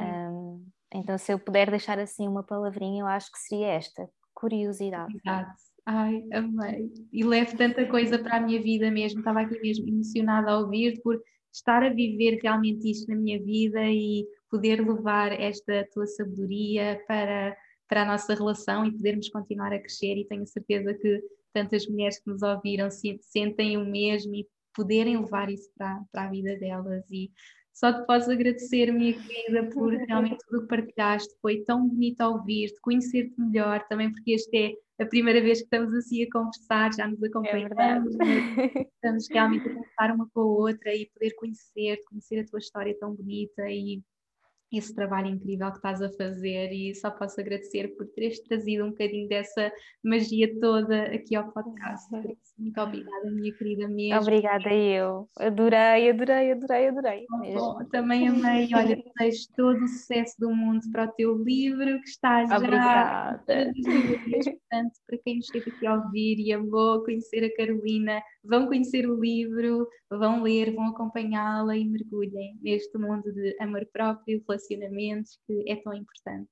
Um, então, se eu puder deixar assim uma palavrinha, eu acho que seria esta: curiosidade. Exato. Ai, amei. E levo tanta coisa para a minha vida mesmo. Estava aqui mesmo emocionada a ouvir por estar a viver realmente isto na minha vida e poder levar esta tua sabedoria para, para a nossa relação e podermos continuar a crescer. E tenho certeza que tantas mulheres que nos ouviram sentem o mesmo e poderem levar isso para, para a vida delas. E só te posso agradecer, minha querida, por realmente tudo que partilhaste. Foi tão bonito ouvir-te, conhecer-te melhor, também porque este é a primeira vez que estamos assim a conversar, já nos acompanhamos, é estamos realmente a conversar uma com a outra e poder conhecer-te, conhecer a tua história tão bonita e esse trabalho incrível que estás a fazer e só posso agradecer por teres trazido um bocadinho dessa magia toda aqui ao podcast. Muito obrigada, minha querida mesmo. Obrigada eu. Adorei, adorei, adorei, adorei. Bom, também amei. Olha, desejo todo o sucesso do mundo para o teu livro que está já. Obrigada. Portanto, para quem nos esteve aqui a ouvir e amou conhecer a Carolina, vão conhecer o livro, vão ler, vão acompanhá-la e mergulhem neste mundo de amor próprio, relacionamentos que é tão importante.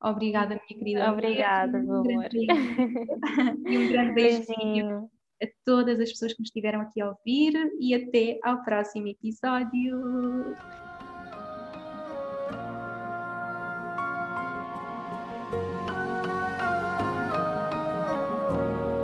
Obrigada, minha querida. Obrigada, meu amor. e um grande beijinho a todas as pessoas que nos estiveram aqui a ouvir e até ao próximo episódio.